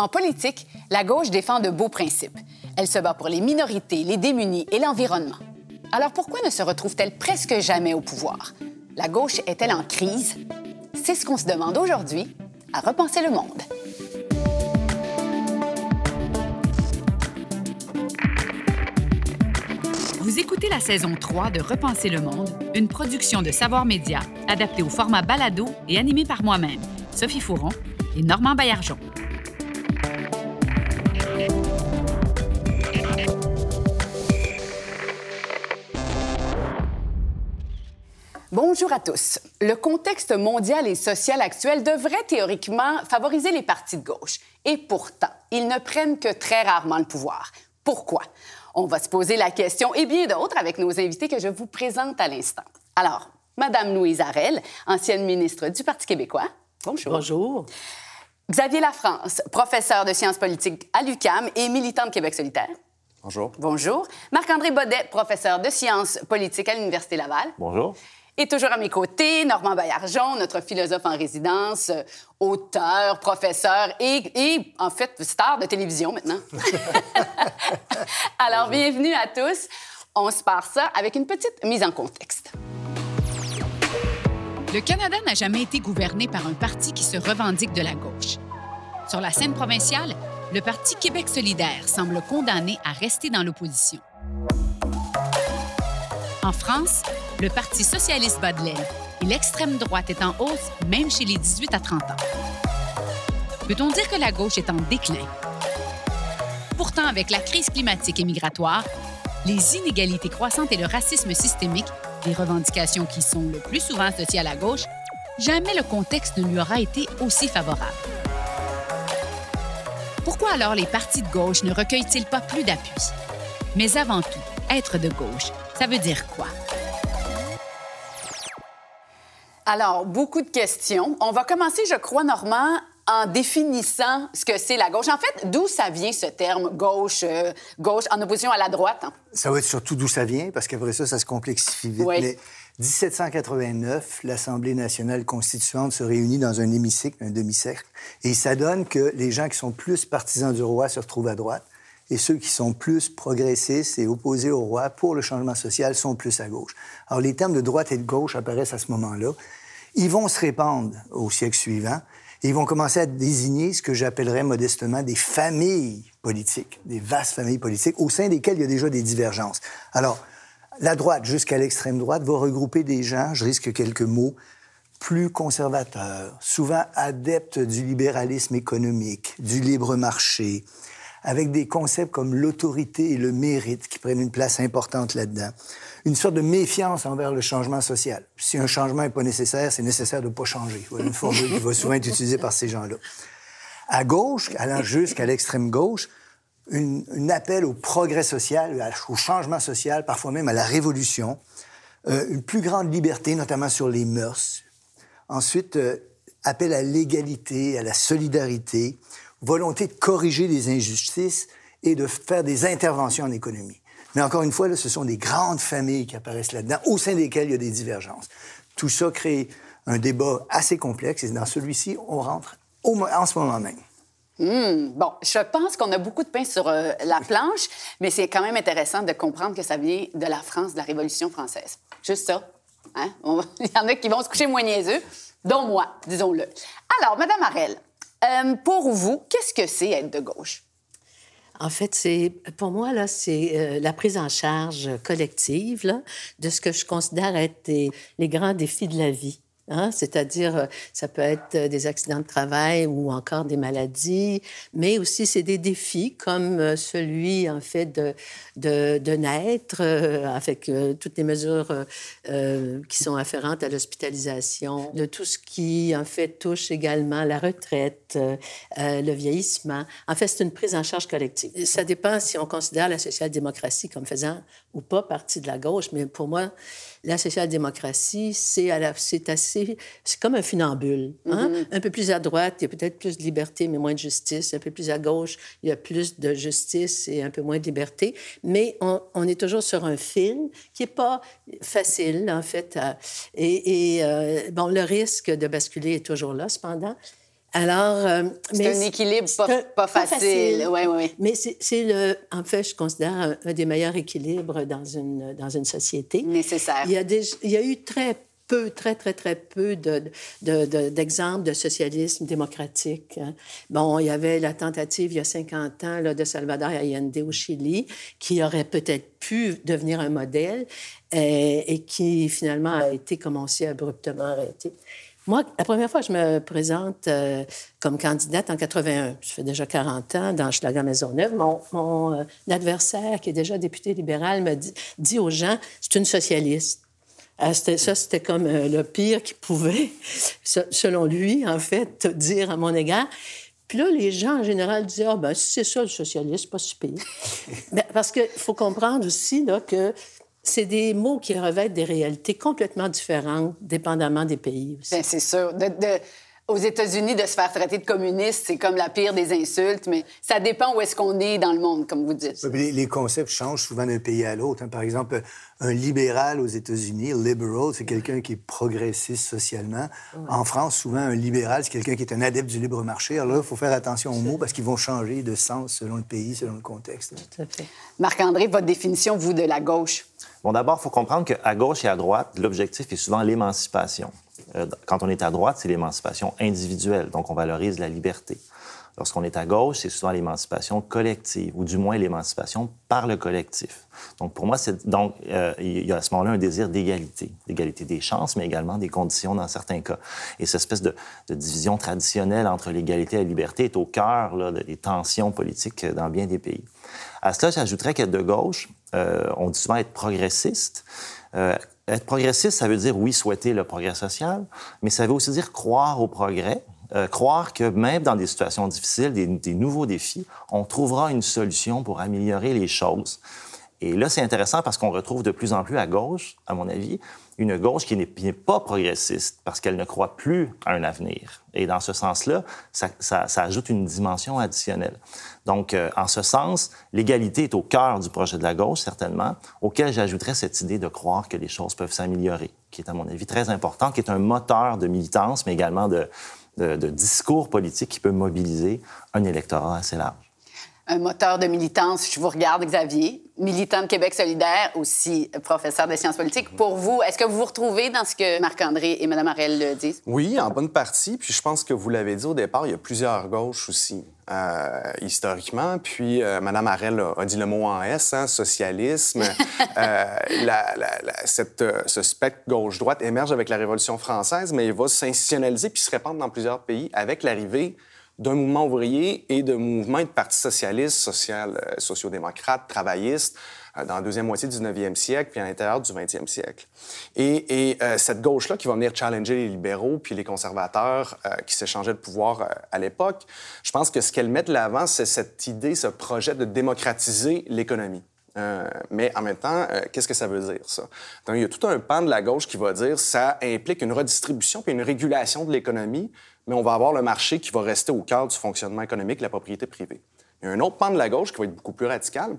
En politique, la gauche défend de beaux principes. Elle se bat pour les minorités, les démunis et l'environnement. Alors pourquoi ne se retrouve-t-elle presque jamais au pouvoir? La gauche est-elle en crise? C'est ce qu'on se demande aujourd'hui à Repenser le monde. Vous écoutez la saison 3 de Repenser le monde, une production de Savoir Média adaptée au format balado et animée par moi-même, Sophie Fouron et Normand Baillargeon. Bonjour à tous. Le contexte mondial et social actuel devrait théoriquement favoriser les partis de gauche. Et pourtant, ils ne prennent que très rarement le pouvoir. Pourquoi? On va se poser la question et bien d'autres avec nos invités que je vous présente à l'instant. Alors, Madame Louise Arel, ancienne ministre du Parti québécois. Bonjour. Bonjour. Xavier Lafrance, professeur de sciences politiques à l'UCAM et militant de Québec solidaire. Bonjour. Bonjour. Marc-André Baudet, professeur de sciences politiques à l'Université Laval. Bonjour. Et toujours à mes côtés, Normand Baillargeon, notre philosophe en résidence, euh, auteur, professeur et, et, en fait, star de télévision maintenant. Alors, bienvenue à tous. On se part ça avec une petite mise en contexte. Le Canada n'a jamais été gouverné par un parti qui se revendique de la gauche. Sur la scène provinciale, le Parti Québec solidaire semble condamné à rester dans l'opposition. En France, le Parti socialiste bat de et l'extrême droite est en hausse même chez les 18 à 30 ans. Peut-on dire que la gauche est en déclin? Pourtant, avec la crise climatique et migratoire, les inégalités croissantes et le racisme systémique, des revendications qui sont le plus souvent associées à la gauche, jamais le contexte ne lui aura été aussi favorable. Pourquoi alors les partis de gauche ne recueillent-ils pas plus d'appui? Mais avant tout, être de gauche, ça veut dire quoi? Alors, beaucoup de questions. On va commencer, je crois, Normand, en définissant ce que c'est la gauche. En fait, d'où ça vient ce terme gauche, euh, gauche en opposition à la droite? Hein? Ça va être surtout d'où ça vient, parce qu'après ça, ça se complexifie vite. Oui. Mais 1789, l'Assemblée nationale constituante se réunit dans un hémicycle, un demi-cercle, et ça donne que les gens qui sont plus partisans du roi se retrouvent à droite, et ceux qui sont plus progressistes et opposés au roi pour le changement social sont plus à gauche. Alors, les termes de droite et de gauche apparaissent à ce moment-là. Ils vont se répandre au siècle suivant et ils vont commencer à désigner ce que j'appellerais modestement des familles politiques, des vastes familles politiques au sein desquelles il y a déjà des divergences. Alors, la droite jusqu'à l'extrême droite va regrouper des gens, je risque quelques mots, plus conservateurs, souvent adeptes du libéralisme économique, du libre marché, avec des concepts comme l'autorité et le mérite qui prennent une place importante là-dedans. Une sorte de méfiance envers le changement social. Si un changement n'est pas nécessaire, c'est nécessaire de ne pas changer. Voilà une formule qui va souvent être utilisée par ces gens-là. À gauche, allant jusqu'à l'extrême gauche, une, un appel au progrès social, au changement social, parfois même à la révolution, euh, une plus grande liberté, notamment sur les mœurs. Ensuite, euh, appel à l'égalité, à la solidarité, volonté de corriger des injustices et de faire des interventions en économie. Mais encore une fois, là, ce sont des grandes familles qui apparaissent là-dedans, au sein desquelles il y a des divergences. Tout ça crée un débat assez complexe et dans celui-ci, on rentre en ce moment même. Mmh, bon, je pense qu'on a beaucoup de pain sur euh, la planche, mais c'est quand même intéressant de comprendre que ça vient de la France, de la Révolution française. Juste ça. Hein? Il y en a qui vont se coucher moins niaiseux, dont moi, disons-le. Alors, Madame Arel, euh, pour vous, qu'est-ce que c'est être de gauche? En fait, c'est pour moi là, c'est euh, la prise en charge collective de ce que je considère être les grands défis de la vie. Hein? C'est-à-dire, euh, ça peut être euh, des accidents de travail ou encore des maladies, mais aussi c'est des défis comme euh, celui, en fait, de, naître, avec toutes les mesures qui sont afférentes à l'hospitalisation, de tout ce qui, en fait, touche également la retraite, le vieillissement. En fait, c'est une prise en charge collective. Ça dépend si on considère la social-démocratie comme faisant ou pas partie de la gauche, mais pour moi, la social-démocratie, c'est assez, c'est comme un funambule. Hein? Mm -hmm. Un peu plus à droite, il y a peut-être plus de liberté, mais moins de justice. Un peu plus à gauche, il y a plus de justice et un peu moins de liberté. Mais on, on est toujours sur un fil qui n'est pas facile, en fait. À, et, et euh, bon, le risque de basculer est toujours là, cependant. Alors, euh, c'est un équilibre pas, facile. Oui, oui. Mais c'est le, en fait, je considère un, des meilleurs équilibres dans une dans une société. Nécessaire. Il y a des, il y a eu très peu, très, très, très peu d'exemples de, de, socialisme démocratique. Hein. Bon, il y avait la tentative il y a 50 ans là, de Salvador Allende au Chili, qui aurait peut-être pu devenir un modèle et, et qui finalement a été commencé abruptement arrêté. Moi, la première fois que je me présente euh, comme candidate en 81, je fais déjà 40 ans dans Schlager Maisonneuve, mon, euh, adversaire, qui est déjà député libéral, me dit, aux gens, c'est une socialiste. Ah, ça, c'était comme euh, le pire qu'il pouvait, selon lui, en fait, dire à mon égard. Puis là, les gens, en général, disaient, ah, ben, si c'est ça, le socialiste, pas si pire. Ben, parce qu'il faut comprendre aussi que c'est des mots qui revêtent des réalités complètement différentes, dépendamment des pays aussi. Bien, c'est sûr. Aux États-Unis, de se faire traiter de communiste, c'est comme la pire des insultes, mais ça dépend où est-ce qu'on est dans le monde, comme vous dites. les, concepts changent souvent d'un pays à l'autre. Hein. Par exemple, un libéral aux États-Unis, liberal, c'est quelqu'un qui est progressiste socialement. En France, souvent, un libéral, c'est quelqu'un qui est un adepte du libre marché. Alors là, il faut faire attention aux mots parce qu'ils vont changer de sens selon le pays, selon le contexte. Tout à fait. Marc-André, votre définition, vous, de la gauche? Bon, d'abord, il faut comprendre qu'à gauche et à droite, l'objectif est souvent l'émancipation. Euh, quand on est à droite, c'est l'émancipation individuelle, donc on valorise la liberté. Lorsqu'on est à gauche, c'est souvent l'émancipation collective, ou du moins l'émancipation par le collectif. Donc, pour moi, donc euh, il y a à ce moment-là un désir d'égalité, d'égalité des chances, mais également des conditions dans certains cas. Et cette espèce de, division traditionnelle entre l'égalité et la liberté est au cœur des tensions politiques dans bien des pays. À cela, j'ajouterais qu'être de gauche, euh, on dit souvent être progressiste. Être progressiste, ça veut dire, oui, souhaiter le progrès social, mais ça veut aussi dire croire au progrès, euh, croire que même dans des situations difficiles, des, des, nouveaux défis, on trouvera une solution pour améliorer les choses. Et là, c'est intéressant parce qu'on retrouve de plus en plus à gauche, à mon avis, une gauche qui n'est pas progressiste parce qu'elle ne croit plus à un avenir. Et dans ce sens-là, ça, ajoute une dimension additionnelle. Donc, euh, en ce sens, l'égalité est au cœur du projet de la gauche, certainement, auquel j'ajouterais cette idée de croire que les choses peuvent s'améliorer, qui est, à mon avis, très important, qui est un moteur de militance, mais également de, de, de discours politique qui peut mobiliser un électorat assez large un moteur de militance. Je vous regarde, Xavier, militant de Québec solidaire, aussi professeur de sciences politiques. Pour vous, est-ce que vous vous retrouvez dans ce que Marc-André et Mme Arel disent? Oui, en bonne partie. Puis je pense que vous l'avez dit au départ, il y a plusieurs gauches aussi, euh, historiquement. Puis euh, Mme Arel a, dit le mot en S, hein, socialisme. euh, la, la, cette, euh, ce spectre gauche-droite émerge avec la Révolution française, mais il va s'institutionnaliser puis se répandre dans plusieurs pays avec l'arrivée d'un mouvement ouvrier et de mouvements de partis socialistes, social, euh, sociodémocrates, travaillistes euh, dans la deuxième moitié du 19e siècle puis à l'intérieur du 20e siècle. Et, et euh, cette gauche-là qui va venir challenger les libéraux puis les conservateurs qui s'échangeaient le pouvoir à l'époque, je pense que ce qu'elle met de l'avant, c'est cette idée, ce projet de démocratiser l'économie. mais en même temps, qu'est-ce que ça veut dire, ça? Donc, il y a tout un pan de la gauche qui va dire ça implique une redistribution puis une régulation de l'économie mais on va avoir le marché qui va rester au cœur du fonctionnement économique, la propriété privée. Il y a un autre pan de la gauche qui va être beaucoup plus radical,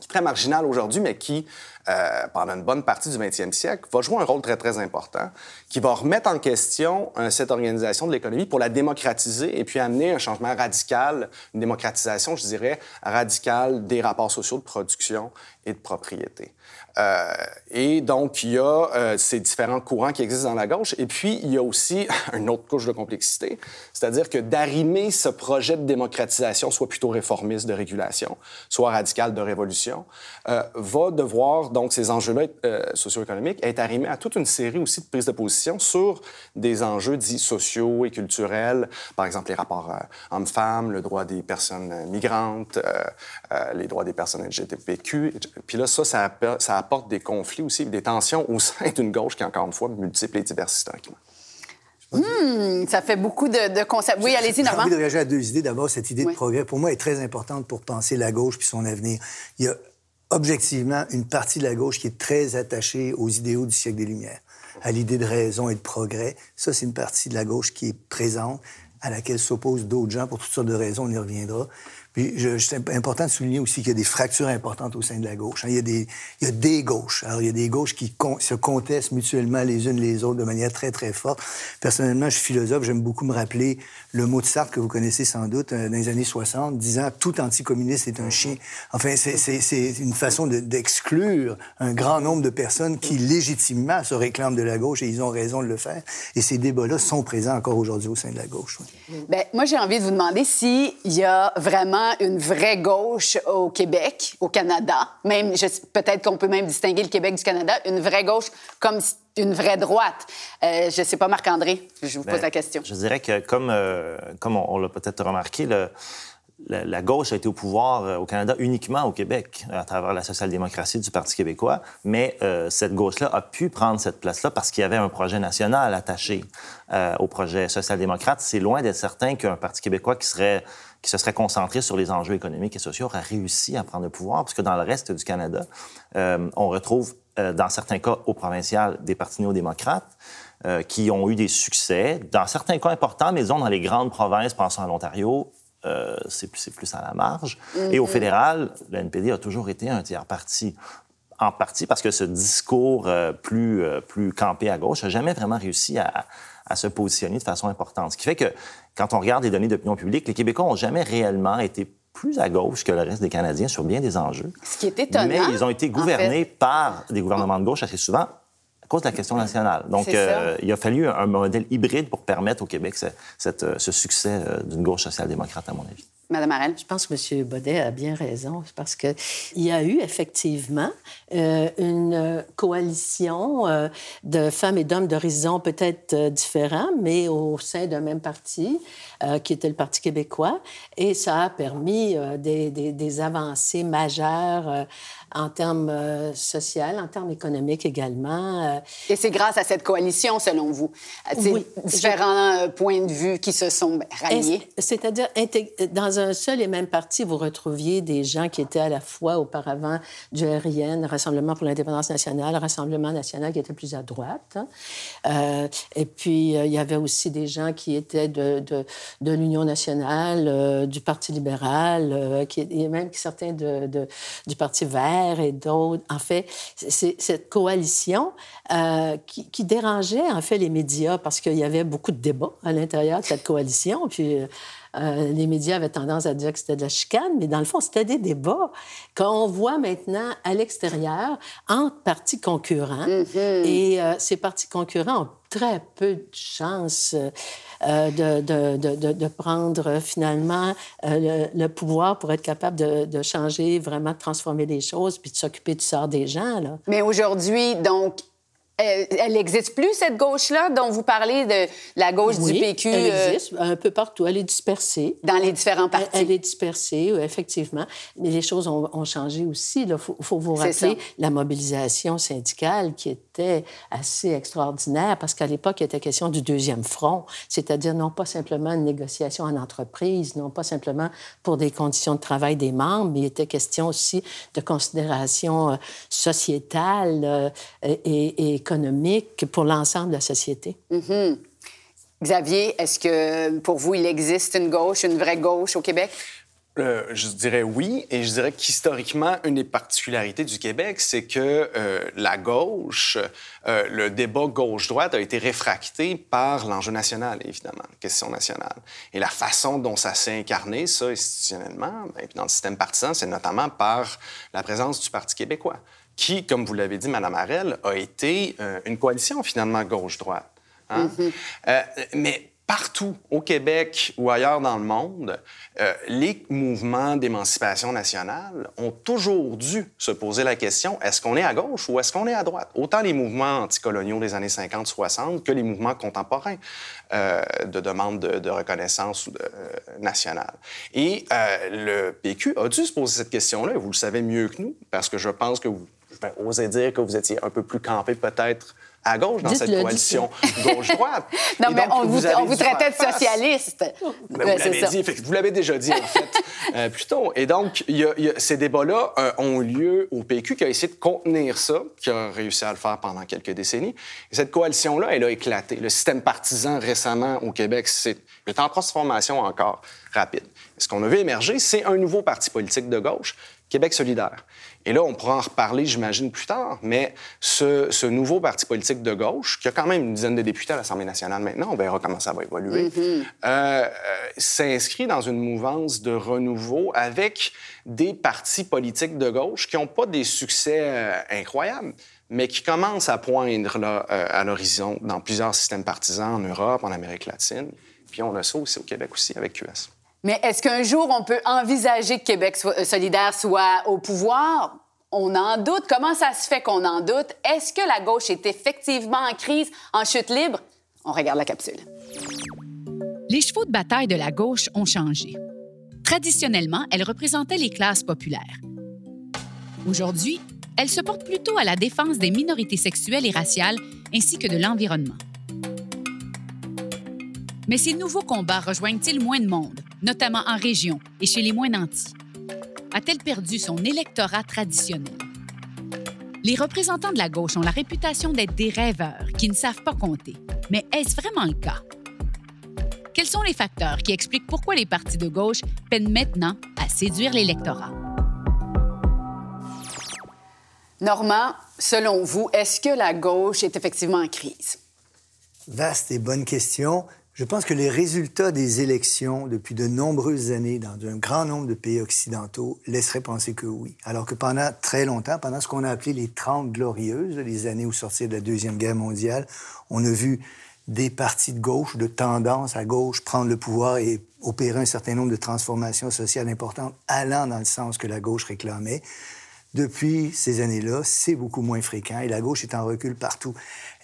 qui est très marginal aujourd'hui, mais qui, euh, pendant une bonne partie du 20e siècle, va jouer un rôle très, très important, qui va remettre en question euh, cette organisation de l'économie pour la démocratiser et puis amener un changement radical, une démocratisation, je dirais, radicale des rapports sociaux de production et de propriété. Euh, et donc, il y a euh, ces différents courants qui existent dans la gauche. Et puis, il y a aussi une autre couche de complexité, c'est-à-dire que d'arrimer ce projet de démocratisation, soit plutôt réformiste de régulation, soit radical de révolution, euh, va devoir, donc, ces enjeux-là socio-économiques, être arrimés à toute une série aussi de prises de position sur des enjeux dits sociaux et culturels, par exemple les rapports hommes-femmes, le droit des personnes migrantes, les droits des personnes LGBTQ. Puis là, ça, ça apporte des conflits aussi, des tensions au sein d'une gauche qui, encore une fois, multiple et diverse historiquement. Hmm, ça fait beaucoup de, concepts. Oui, allez-y, Normand. J'ai envie de réagir à deux idées. D'abord, cette idée de progrès, pour moi, est très importante pour penser la gauche puis son avenir. Il y a objectivement une partie de la gauche qui est très attachée aux idéaux du siècle des Lumières, à l'idée de raison et de progrès. Ça, c'est une partie de la gauche qui est présente, à laquelle s'opposent d'autres gens pour toutes sortes de raisons, on y reviendra. C'est important de souligner aussi qu'il y a des fractures importantes au sein de la gauche. Hein. Il, y a des, il y a des gauches. Alors, il y a des gauches qui se contestent mutuellement les unes les autres de manière très, très forte. Personnellement, je suis philosophe, j'aime beaucoup me rappeler le mot de Sartre que vous connaissez sans doute euh, dans les années 60, disant « tout anticommuniste est un chien ». Enfin, c'est une façon d'exclure un grand nombre de personnes qui, légitimement, se réclament de la gauche et ils ont raison de le faire. Et ces débats-là sont présents encore aujourd'hui au sein de la gauche. Bien, moi, j'ai envie de vous demander s'il y a vraiment une vraie gauche au Québec, au Canada, même peut-être qu'on peut même distinguer le Québec du Canada, une vraie gauche comme une vraie droite. Euh, je ne sais pas, Marc-André, je vous pose ben, la question. Je dirais que, comme, euh, comme on, l'a peut-être remarqué, le, la, gauche a été au pouvoir euh, au Canada uniquement au Québec, à travers la social-démocratie du Parti québécois. Mais cette gauche-là a pu prendre cette place-là parce qu'il y avait un projet national attaché au projet social-démocrate. C'est loin d'être certain qu'un Parti québécois qui serait qui se serait concentré sur les enjeux économiques et sociaux aurait réussi à prendre le pouvoir, parce que dans le reste du Canada, euh, on retrouve, euh, dans certains cas, au provincial, des partis néo-démocrates euh, qui ont eu des succès, dans certains cas importants, mais disons dans les grandes provinces, pensons à l'Ontario, c'est plus, plus à la marge. Et au mm-hmm. fédéral, le NPD a toujours été un tiers parti en partie parce que ce discours plus, plus campé à gauche n'a jamais vraiment réussi à, à se positionner de façon importante. Ce qui fait que quand on regarde les données d'opinion publique, les Québécois n'ont jamais réellement été plus à gauche que le reste des Canadiens sur bien des enjeux. Ce qui est étonnant. Mais ils ont été gouvernés par des gouvernements de gauche assez souvent à cause de la question nationale. Donc, euh, il a fallu un modèle hybride pour permettre au Québec ce, ce succès euh, d'une gauche social-démocrate, à mon avis. Madame Arel? Je pense que M. Baudet a bien raison, parce qu'il y a eu effectivement euh, une coalition euh, de femmes et d'hommes d'horizons peut-être euh, différents, mais au sein d'un même parti, qui était le Parti québécois, et ça a permis des, avancées majeures en termes euh, sociaux, en termes économiques également. Euh. Et c'est grâce à cette coalition, selon vous, oui, différents euh, points de vue qui se sont ralliés? C'est-à-dire, dans un seul et même parti, vous retrouviez des gens qui étaient à la fois auparavant du RIN, Rassemblement pour l'indépendance nationale, Rassemblement national qui était plus à droite. Hein. et puis, il y avait aussi des gens qui étaient de, de, de l'Union nationale, du Parti libéral, qui, et même certains de, de, du Parti vert et d'autres. En fait, c'est cette coalition euh, qui, dérangeait en fait les médias parce qu'il y avait beaucoup de débats à l'intérieur de cette coalition. Puis euh, les médias avaient tendance à dire que c'était de la chicane, mais dans le fond, c'était des débats qu'on voit maintenant à l'extérieur entre partis concurrents. Mm-hmm. Et euh, ces partis concurrents ont très peu de chances euh, de, de, de, prendre finalement le, le, pouvoir pour être capable de, changer, vraiment de transformer les choses, puis de s'occuper du sort des gens. Là. Mais aujourd'hui, donc, elle n'existe plus, cette gauche-là, dont vous parlez de la gauche du PQ? elle euh, existe un peu partout. Elle est dispersée. Dans les différents partis? Elle, est dispersée, effectivement. Mais les choses ont, changé aussi. Il faut, faut, vous rappeler la mobilisation syndicale qui assez extraordinaire parce qu'à l'époque, il était question du deuxième front, c'est-à-dire non pas simplement une négociation en entreprise, non pas simplement pour des conditions de travail des membres, mais il était question aussi de considérations euh, sociétales euh, et, et économique pour l'ensemble de la société. Mm-hmm. Xavier, est-ce que pour vous, il existe une gauche, une vraie gauche au Québec? Euh, je dirais oui, et je dirais qu'historiquement, une des particularités du Québec, c'est que euh, la gauche, euh, le débat gauche-droite a été réfracté par l'enjeu national, évidemment, la question nationale. Et la façon dont ça s'est incarné, ça, institutionnellement, ben, dans le système partisan, c'est notamment par la présence du Parti québécois qui, comme vous l'avez dit, Mme Harel, a été une coalition finalement gauche-droite. Hein? Mm-hmm. Mais partout au Québec ou ailleurs dans le monde, euh, les mouvements d'émancipation nationale ont toujours dû se poser la question est-ce qu'on est à gauche ou est-ce qu'on est à droite? Autant les mouvements anticoloniaux des années 50-60 que les mouvements contemporains de demande de, reconnaissance ou de, nationale. Et le PQ a dû se poser cette question-là, vous le savez mieux que nous, parce que je pense que vous je vais dire que vous étiez un peu plus campé peut-être à gauche dans cette coalition gauche-droite. non, mais on vous, on vous traitait de socialiste. Ben, vous l'avez déjà dit, en fait, euh, plutôt. Et donc, y a, y a, ces débats-là euh, ont lieu au PQ qui a essayé de contenir ça, qui a réussi à le faire pendant quelques décennies. Et cette coalition-là, elle a éclaté. Le système partisan récemment au Québec, c'est est en transformation encore rapide. Ce qu'on a vu émerger, c'est un nouveau parti politique de gauche, Québec solidaire. Et là, on pourra en reparler, j'imagine, plus tard, mais ce, nouveau parti politique de gauche, qui a quand même une dizaine de députés à l'Assemblée nationale maintenant, on verra comment ça va évoluer, mm-hmm. euh, euh, s'inscrit dans une mouvance de renouveau avec des partis politiques de gauche qui n'ont pas des succès euh, incroyables, mais qui commencent à poindre là, à l'horizon dans plusieurs systèmes partisans en Europe, en Amérique latine. Puis on a ça aussi au Québec aussi avec QS. Mais est-ce qu'un jour, on peut envisager que Québec euh, solidaire soit au pouvoir? On en doute. Comment ça se fait qu'on en doute? Est-ce que la gauche est effectivement en crise, en chute libre? On regarde la capsule. Les chevaux de bataille de la gauche ont changé. Traditionnellement, elle représentait les classes populaires. Aujourd'hui, elle se porte plutôt à la défense des minorités sexuelles et raciales ainsi que de l'environnement. Mais ces nouveaux combats rejoignent-ils moins de monde, notamment en région et chez les moins nantis? A-t-elle perdu son électorat traditionnel? Les représentants de la gauche ont la réputation d'être des rêveurs qui ne savent pas compter. Mais est-ce vraiment le cas? Quels sont les facteurs qui expliquent pourquoi les partis de gauche peinent maintenant à séduire l'électorat? Normand, selon vous, est-ce que la gauche est effectivement en crise? Vaste et bonne question. Je pense que les résultats des élections depuis de nombreuses années dans un grand nombre de pays occidentaux laisseraient penser que oui. Alors que pendant très longtemps, pendant ce qu'on a appelé les Trente glorieuses, les années où sortir de la Deuxième Guerre mondiale, on a vu des partis de gauche, de tendance à gauche, prendre le pouvoir et opérer un certain nombre de transformations sociales importantes allant dans le sens que la gauche réclamait. Depuis ces années-là, c'est beaucoup moins fréquent et la gauche est en recul partout.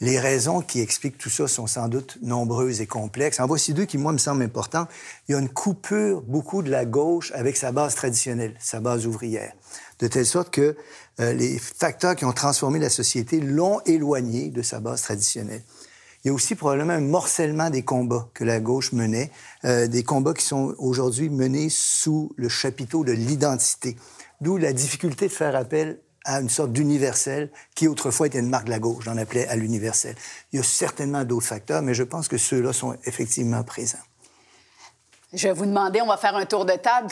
Les raisons qui expliquent tout ça sont sans doute nombreuses et complexes. En voici deux qui, moi, me semblent importantes. Il y a une coupure beaucoup de la gauche avec sa base traditionnelle, sa base ouvrière, de telle sorte que euh, les facteurs qui ont transformé la société l'ont éloigné de sa base traditionnelle. Il y a aussi probablement un morcellement des combats que la gauche menait, euh, des combats qui sont aujourd'hui menés sous le chapiteau de l'identité. D'où la difficulté de faire appel à une sorte d'universel qui autrefois était une marque de la gauche. J'en appelais à l'universel. Il y a certainement d'autres facteurs, mais je pense que ceux-là sont effectivement présents. Je vais vous demander, on va faire un tour de table.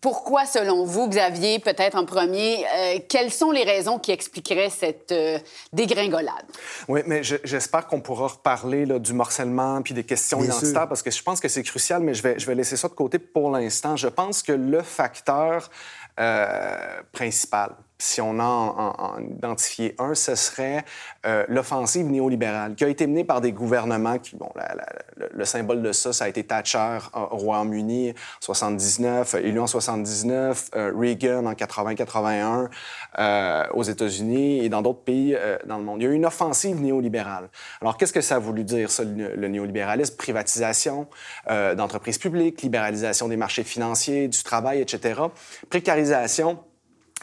Pourquoi, selon vous, Xavier, peut-être en premier, euh, quelles sont les raisons qui expliqueraient cette euh, dégringolade? Oui, mais j'espère qu'on pourra reparler là, du morcellement puis des questions identitaires parce que je pense que c'est crucial, mais je vais, je vais laisser ça de côté pour l'instant. Je pense que le facteur euh, principal, si on en, en, identifié un, ce serait euh, l'offensive néolibérale, qui a été menée par des gouvernements qui, bon, le symbole de ça, ça a été Thatcher au Royaume-Uni en 79, élu en 79, euh, Reagan en 80-81 euh, aux États-Unis et dans d'autres pays dans le monde. Il y a eu une offensive néolibérale. Alors, qu'est-ce que ça a voulu dire, ça, le néolibéralisme? Privatisation d'entreprises publiques, libéralisation des marchés financiers, du travail, etc. Précarisation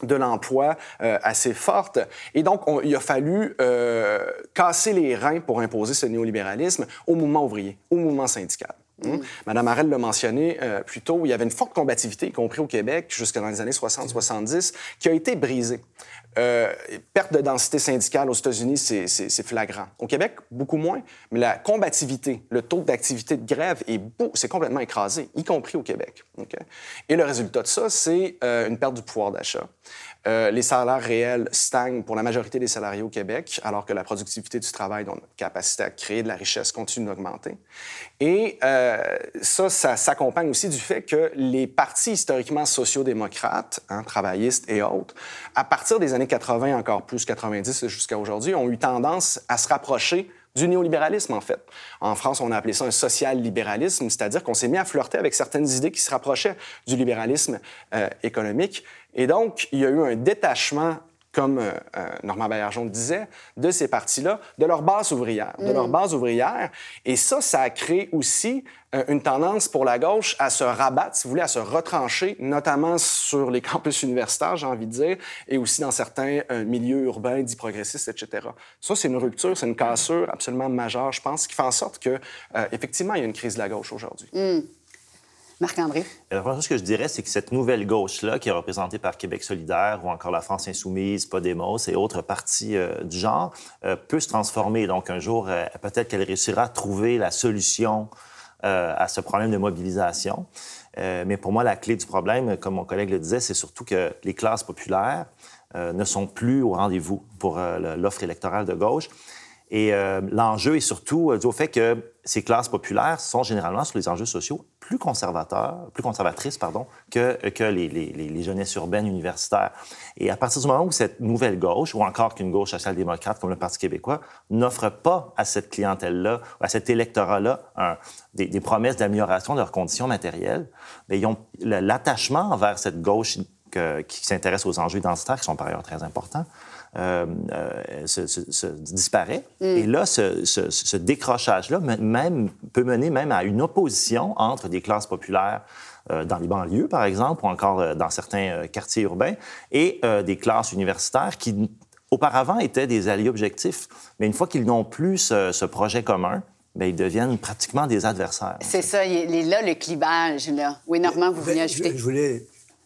de l'emploi euh, assez forte. Et donc, il a fallu euh, casser les reins pour imposer ce néolibéralisme au mouvement ouvrier, au mouvement syndical. Hein? Mm. Madame Arel l'a mentionné euh, plus tôt, il y avait une forte combativité, y compris au Québec, jusque dans les années 60-70, qui a été brisée. Euh, perte de densité syndicale aux États-Unis, c'est flagrant. Au Québec, beaucoup moins, mais la combativité, le taux d'activité de grève est c'est complètement écrasé, y compris au Québec. Et le résultat de ça, c'est euh, une perte du pouvoir d'achat. Euh, les salaires réels stagnent pour la majorité des salariés au Québec, alors que la productivité du travail, dont notre capacité à créer de la richesse, continue d'augmenter. Et euh, ça, ça s'accompagne aussi du fait que les partis historiquement sociaux-démocrates, hein, travaillistes et autres, à partir des années 80, encore plus 90 jusqu'à aujourd'hui, ont eu tendance à se rapprocher du néolibéralisme, en fait. En France, on a appelé ça un social-libéralisme, c'est-à-dire qu'on s'est mis à flirter avec certaines idées qui se rapprochaient du libéralisme euh, économique. Et donc, il y a eu un détachement comme euh, euh, Normand Baillargeon le disait, de ces partis-là, de leur base ouvrière, de leur base ouvrière. Et ça, ça a créé aussi euh, une tendance pour la gauche à se rabattre, si vous voulez, à se retrancher, notamment sur les campus universitaires, j'ai envie de dire, et aussi dans certains milieux urbains dits progressistes, etc. Ça, c'est une rupture, c'est une cassure absolument majeure, je pense, qui fait en sorte que, effectivement, il y a une crise de la gauche aujourd'hui. Marc-André? La première chose que je dirais, c'est que cette nouvelle gauche-là, qui est représentée par Québec solidaire ou encore la France insoumise, Podemos et autres partis euh, du genre, euh, peut se transformer. Donc, un jour, euh, peut-être qu'elle réussira à trouver la solution à ce problème de mobilisation. mais pour moi, la clé du problème, comme mon collègue le disait, c'est surtout que les classes populaires ne sont plus au rendez-vous pour l'offre électorale de gauche. Et l'enjeu est surtout dû au fait que ces classes populaires sont généralement sur les enjeux sociaux plus conservateurs, plus conservatrices, pardon, que, que les, les, les, jeunesses urbaines universitaires. Et à partir du moment où cette nouvelle gauche, ou encore qu'une gauche social-démocrate comme le Parti québécois, n'offre pas à cette clientèle-là, à cet électorat-là, des, des, promesses d'amélioration de leurs conditions matérielles, bien, l'attachement envers cette gauche qui s'intéresse aux enjeux identitaires, qui sont par ailleurs très importants, euh, euh, se, disparaît. Mm. Et là, ce, décrochage-là même, peut mener même à une opposition entre des classes populaires euh, dans les banlieues, par exemple, ou encore dans certains quartiers urbains, et des classes universitaires qui, auparavant, étaient des alliés objectifs. Mais une fois qu'ils n'ont plus ce, projet commun, Bien, ils deviennent pratiquement des adversaires. C'est ça, il est là le clivage. Là. Oui, Normand, vous vouliez ajouter? je voulais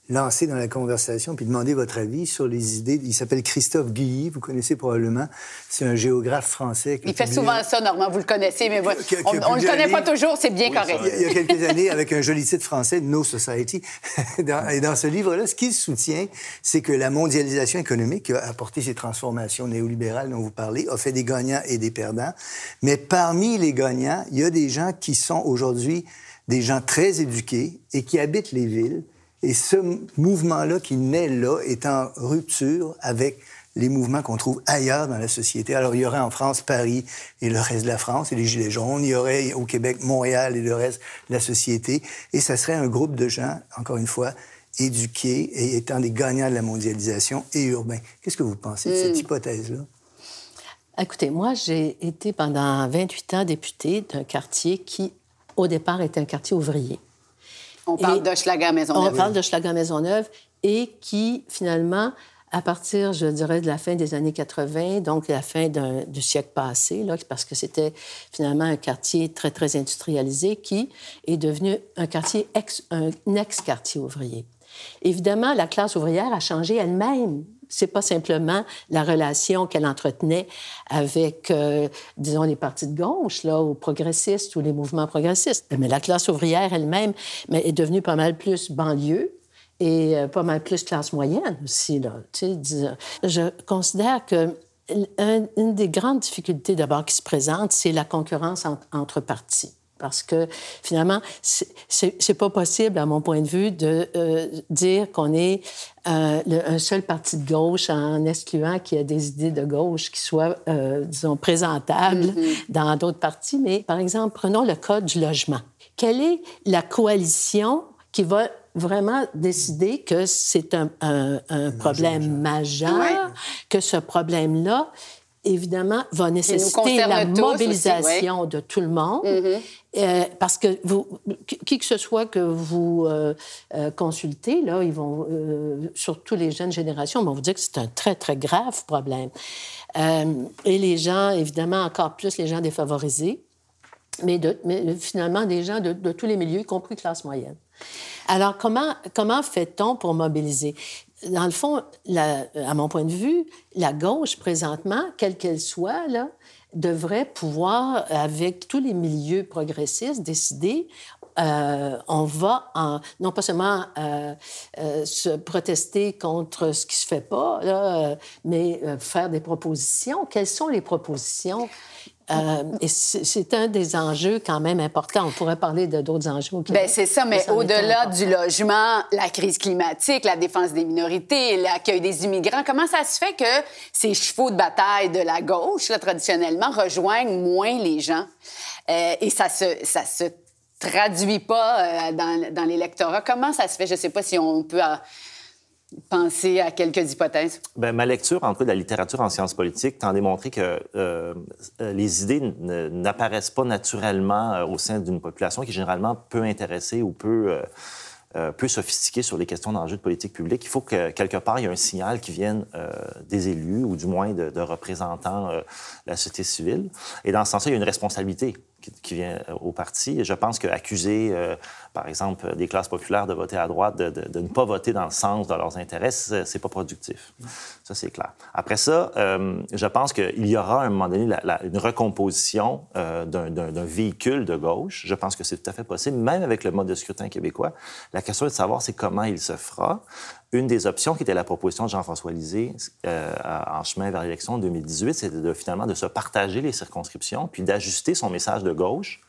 lancer dans la conversation puis demander votre avis sur les idées. Il s'appelle Christophe Guilly, vous connaissez probablement. C'est un géographe français. il fait souvent ça, Normand, vous le connaissez, mais on ne le connaît pas toujours, c'est bien correct. Il y a quelques années, avec un joli titre français, No Society. et dans ce livre-là, ce qu'il soutient, c'est que la mondialisation économique qui a apporté ces transformations néolibérales dont vous parlez a fait des gagnants et des perdants. Mais parmi les gagnants, il y a des gens qui sont aujourd'hui des gens très éduqués et qui habitent les villes et ce mouvement-là qui naît là est en rupture avec les mouvements qu'on trouve ailleurs dans la société. Alors, il y aurait en France Paris et le reste de la France et les Gilets jaunes. Il y aurait au Québec Montréal et le reste de la société. Et ça serait un groupe de gens, encore une fois, éduqués et étant des gagnants de la mondialisation et urbains. Qu'est-ce que vous pensez de cette hmm. hypothèse-là? Écoutez, moi, j'ai été pendant 28 ans députée d'un quartier qui, au départ, était un quartier ouvrier. On parle d'Hochelaga-Maisonneuve. On parle d'Hochelaga-Maisonneuve et qui, finalement, à partir, je dirais, de la fin des années 80, donc la fin du siècle passé, là, parce que c'était finalement un quartier très, très industrialisé qui est devenu un quartier, ex, un ex-quartier ouvrier. Évidemment, la classe ouvrière a changé elle-même c'est pas simplement la relation qu'elle entretenait avec, euh, disons, les partis de gauche, là, ou progressistes, ou les mouvements progressistes. Mais la classe ouvrière elle-même est devenue pas mal plus banlieue et euh, pas mal plus classe moyenne aussi, là. Tu sais, je considère que une des grandes difficultés d'abord qui se présente, c'est la concurrence entre partis parce que finalement, c'est pas possible, à mon point de vue, de euh, dire qu'on est euh, un seul parti de gauche en excluant qu'il y a des idées de gauche qui soient, euh, disons, présentables mm-hmm. dans d'autres partis. Mais, par exemple, prenons le cas du logement. Quelle est la coalition qui va vraiment décider que c'est un, problème majeur, que ce problème-là, évidemment, va nécessiter la mobilisation de tout le monde. Mm-hmm. Euh, parce que vous, qui que ce soit que vous euh, euh, consultez, là, ils vont, surtout les jeunes générations, vont vous dire que c'est un très, très grave problème. et les gens, évidemment, encore plus les gens défavorisés, mais, de, mais finalement des gens de, de, tous les milieux, y compris classe moyenne. Alors, comment, comment fait-on pour mobiliser? Dans le fond, la, à mon point de vue, la gauche, présentement, quelle qu'elle soit, devrait pouvoir, avec tous les milieux progressistes, décider euh, on va non pas seulement euh, euh, se protester contre ce qui se fait pas, mais faire des propositions. Quelles sont les propositions euh, et c'est un des enjeux quand même importants. On pourrait parler de d'autres enjeux. Bien, c'est ça, mais au-delà du logement, la crise climatique, la défense des minorités, l'accueil des immigrants, comment ça se fait que ces chevaux de bataille de la gauche, là, traditionnellement, rejoignent moins les gens? Euh, et ça se, ça se traduit pas euh, dans, dans l'électorat. Comment ça se fait? Je sais pas si on peut penser à quelques hypothèses? Bien, ma lecture, en tout cas, de la littérature en sciences politiques, tend à démontrer que euh, les idées n'apparaissent pas naturellement euh, au sein d'une population qui est généralement peu intéressée ou peu... Euh, euh, peu sophistiqué sur les questions d'enjeux de politique publique. Il faut que, quelque part, il y ait un signal qui vienne euh, des élus ou du moins de, de représentants euh, de la société civile. Et dans ce sens-là, il y a une responsabilité qui, vient euh, au parti. Je pense qu'accuser, euh, par exemple, des classes populaires de voter à droite, de, ne pas voter dans le sens de leurs intérêts, c'est pas productif. Ça, c'est clair. Après ça, euh, je pense qu'il y aura à un moment donné une recomposition euh, d'un véhicule de gauche. Je pense que c'est tout à fait possible, même avec le mode de scrutin québécois. La question est de savoir c'est comment il se fera une des options qui était la proposition de Jean-François Lisée euh, en chemin vers l'élection en 2018, c'était de, finalement de se partager les circonscriptions puis d'ajuster son message de gauche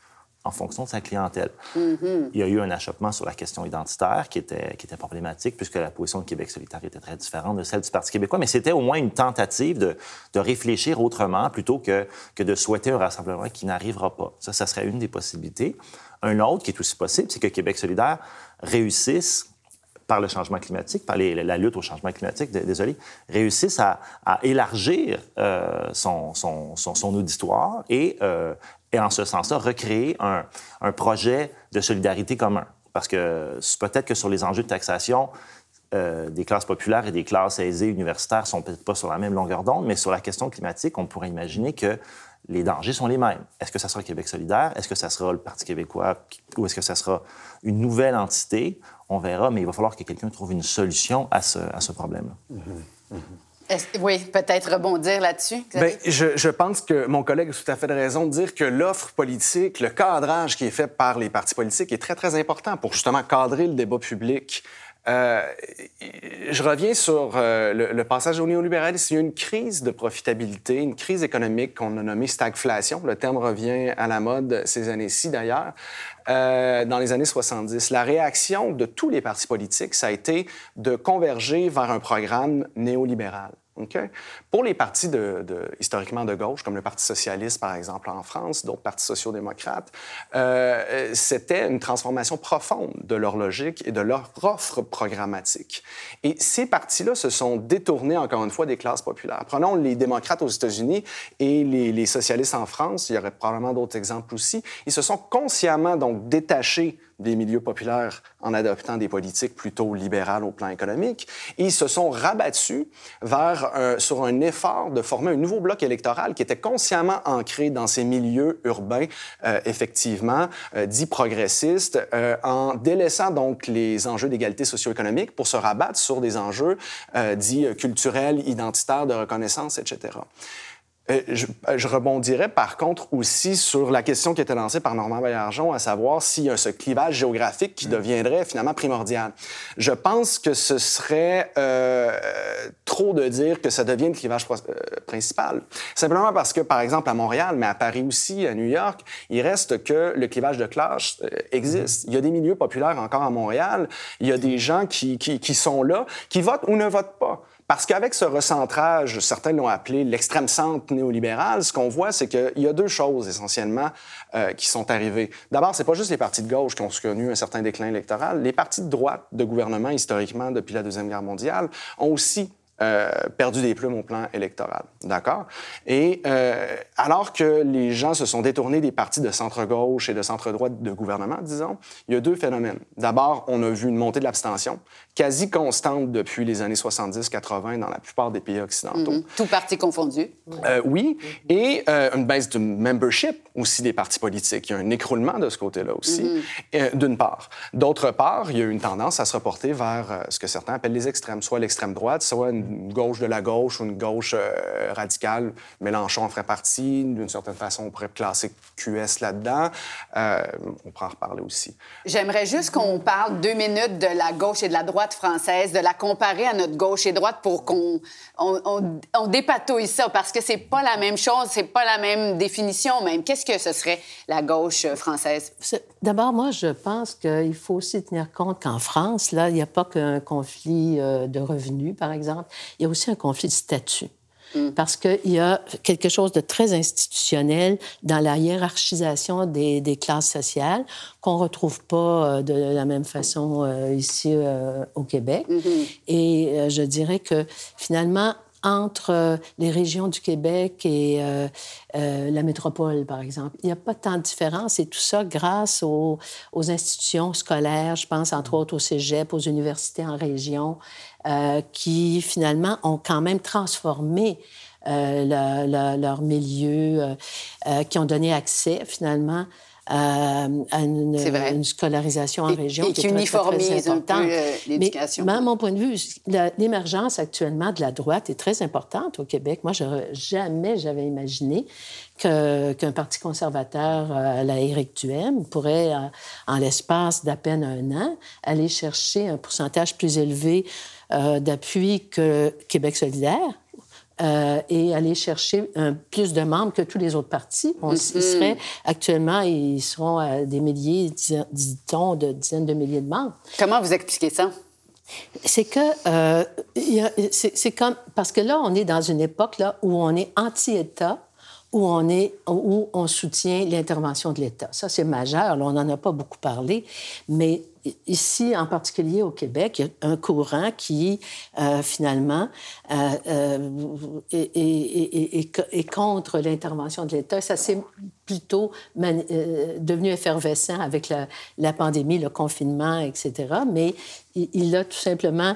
en fonction de sa clientèle. Mm -hmm. Il y a eu un achoppement sur la question identitaire qui était, qui était problématique puisque la position de Québec solitaire était très différente de celle du Parti québécois, mais c'était au moins une tentative de, de réfléchir autrement plutôt que, que de souhaiter un rassemblement qui n'arrivera pas. Ça, ça serait une des possibilités. Un autre qui est aussi possible, c'est que Québec solidaire réussisse par le changement climatique, par la lutte au changement climatique, désolé, réussissent à, à élargir euh, son, son, son, son, auditoire et, euh, et en ce sens-là, recréer un, un, projet de solidarité commun. Parce que peut-être que sur les enjeux de taxation, euh, des classes populaires et des classes aisées universitaires sont peut-être pas sur la même longueur d'onde, mais sur la question climatique, on pourrait imaginer que les dangers sont les mêmes. Est-ce que ça sera Québec solidaire? Est-ce que ça sera le Parti québécois? Ou est-ce que ça sera une nouvelle entité? On verra, mais il va falloir que quelqu'un trouve une solution à ce, à ce problème. Mm -hmm. Mm -hmm. Oui, peut-être rebondir là-dessus. Bien, je, je, pense que mon collègue a tout à fait de raison de dire que l'offre politique, le cadrage qui est fait par les partis politiques est très, très important pour justement cadrer le débat public. Euh, je reviens sur euh, le, passage au néolibéralisme. Il y a une crise de profitabilité, une crise économique qu'on a nommée stagflation. Le terme revient à la mode ces années-ci, d'ailleurs. Euh, dans les années 70. La réaction de tous les partis politiques, ça a été de converger vers un programme néolibéral. Okay? Pour les partis de, de, historiquement de gauche, comme le Parti socialiste, par exemple, en France, d'autres partis sociaux-démocrates, euh, c'était une transformation profonde de leur logique et de leur offre programmatique. Et ces partis-là se sont détournés, encore une fois, des classes populaires. Prenons les démocrates aux États-Unis et les, les, socialistes en France, il y aurait probablement d'autres exemples aussi. Ils se sont consciemment, donc, détachés des milieux populaires en adoptant des politiques plutôt libérales au plan économique. Ils se sont rabattus vers, euh, sur un effort de former un nouveau bloc électoral qui était consciemment ancré dans ces milieux urbains, euh, effectivement, euh, dits progressistes, euh, en délaissant donc les enjeux d'égalité socio-économique pour se rabattre sur des enjeux euh, dits culturels, identitaires, de reconnaissance, etc. Euh, je, je, rebondirais par contre aussi sur la question qui était lancée par Normand Baillargeon, à savoir s'il y a ce clivage géographique qui mmh. deviendrait finalement primordial. Je pense que ce serait euh, trop de dire que ça devient le clivage euh, principal. Simplement parce que, par exemple, à Montréal, mais à Paris aussi, à New York, il reste que le clivage de classe euh, existe. Mmh. Il y a des milieux populaires encore à Montréal. Il y a des gens qui, qui, qui sont là, qui votent ou ne votent pas. Parce qu'avec ce recentrage, certains l'ont appelé l'extrême centre néolibéral, ce qu'on voit, c'est qu'il y a deux choses essentiellement euh, qui sont arrivées. D'abord, c'est pas juste les partis de gauche qui ont connu un certain déclin électoral. Les partis de droite de gouvernement, historiquement, depuis la Deuxième Guerre mondiale, ont aussi euh, perdu des plumes au plan électoral. D'accord? Et euh, alors que les gens se sont détournés des partis de centre-gauche et de centre-droite de gouvernement, disons, il y a deux phénomènes. D'abord, on a vu une montée de l'abstention quasi constante depuis les années 70-80 dans la plupart des pays occidentaux. Mm -hmm. Tout parti confondu. Euh, oui, et euh, une baisse de membership aussi des partis politiques. Il y a un écroulement de ce côté-là aussi, mm -hmm. d'une part. D'autre part, il y a une tendance à se reporter vers euh, ce que certains appellent les extrêmes, soit l'extrême droite, soit une gauche de la gauche ou une gauche euh, radicale. Mélenchon en ferait partie. D'une certaine façon, on pourrait classer QS là-dedans. Euh, on pourra en reparler aussi. J'aimerais juste qu'on parle deux minutes de la gauche et de la droite française, de la comparer à notre gauche et droite pour qu'on on, dépatouille ça, parce que c'est pas la même chose, c'est pas la même définition même. Qu'est-ce que ce serait la gauche française? D'abord, moi, je pense qu'il faut aussi tenir compte qu'en France, là, il n'y a pas qu'un conflit euh, de revenus, par exemple, il y a aussi un conflit de statut. Mm. parce qu'il y a quelque chose de très institutionnel dans la hiérarchisation des, des classes sociales qu'on retrouve pas de la même façon ici au Québec. Mm-hmm. Et je dirais que finalement, entre euh, les régions du Québec et euh, euh, la métropole, par exemple. Il n'y a pas tant de différence et tout ça grâce aux, institutions scolaires, je pense entre autres au cégep, aux universités en région, qui finalement ont quand même transformé leur milieu, qui ont donné accès finalement à, une, scolarisation en région qui, uniformise un peu euh, l'éducation. Mais, à mon point de vue, l'émergence actuellement de la droite est très importante au Québec. Moi, je, jamais j'avais imaginé qu'un parti conservateur euh, à la Éric Duhem pourrait, euh, en l'espace d'à peine un an, aller chercher un pourcentage plus élevé d'appui que Québec solidaire euh, et aller chercher un, plus de membres que tous les autres partis. On, serait, actuellement, ils seront à des milliers, dit-on, de dizaines de milliers de membres. Comment vous expliquez ça? C'est que euh, c'est comme parce que là, on est dans une époque là où on est anti-État, où on est où on soutient l'intervention de l'État. Ça, c'est majeur. Là, on n'en a pas beaucoup parlé, mais ici, en particulier au Québec, il y a un courant qui, euh, finalement, euh, euh, est, contre l'intervention de l'État. Ça s'est plutôt devenu effervescent avec la, la, pandémie, le confinement, etc. Mais il, a tout simplement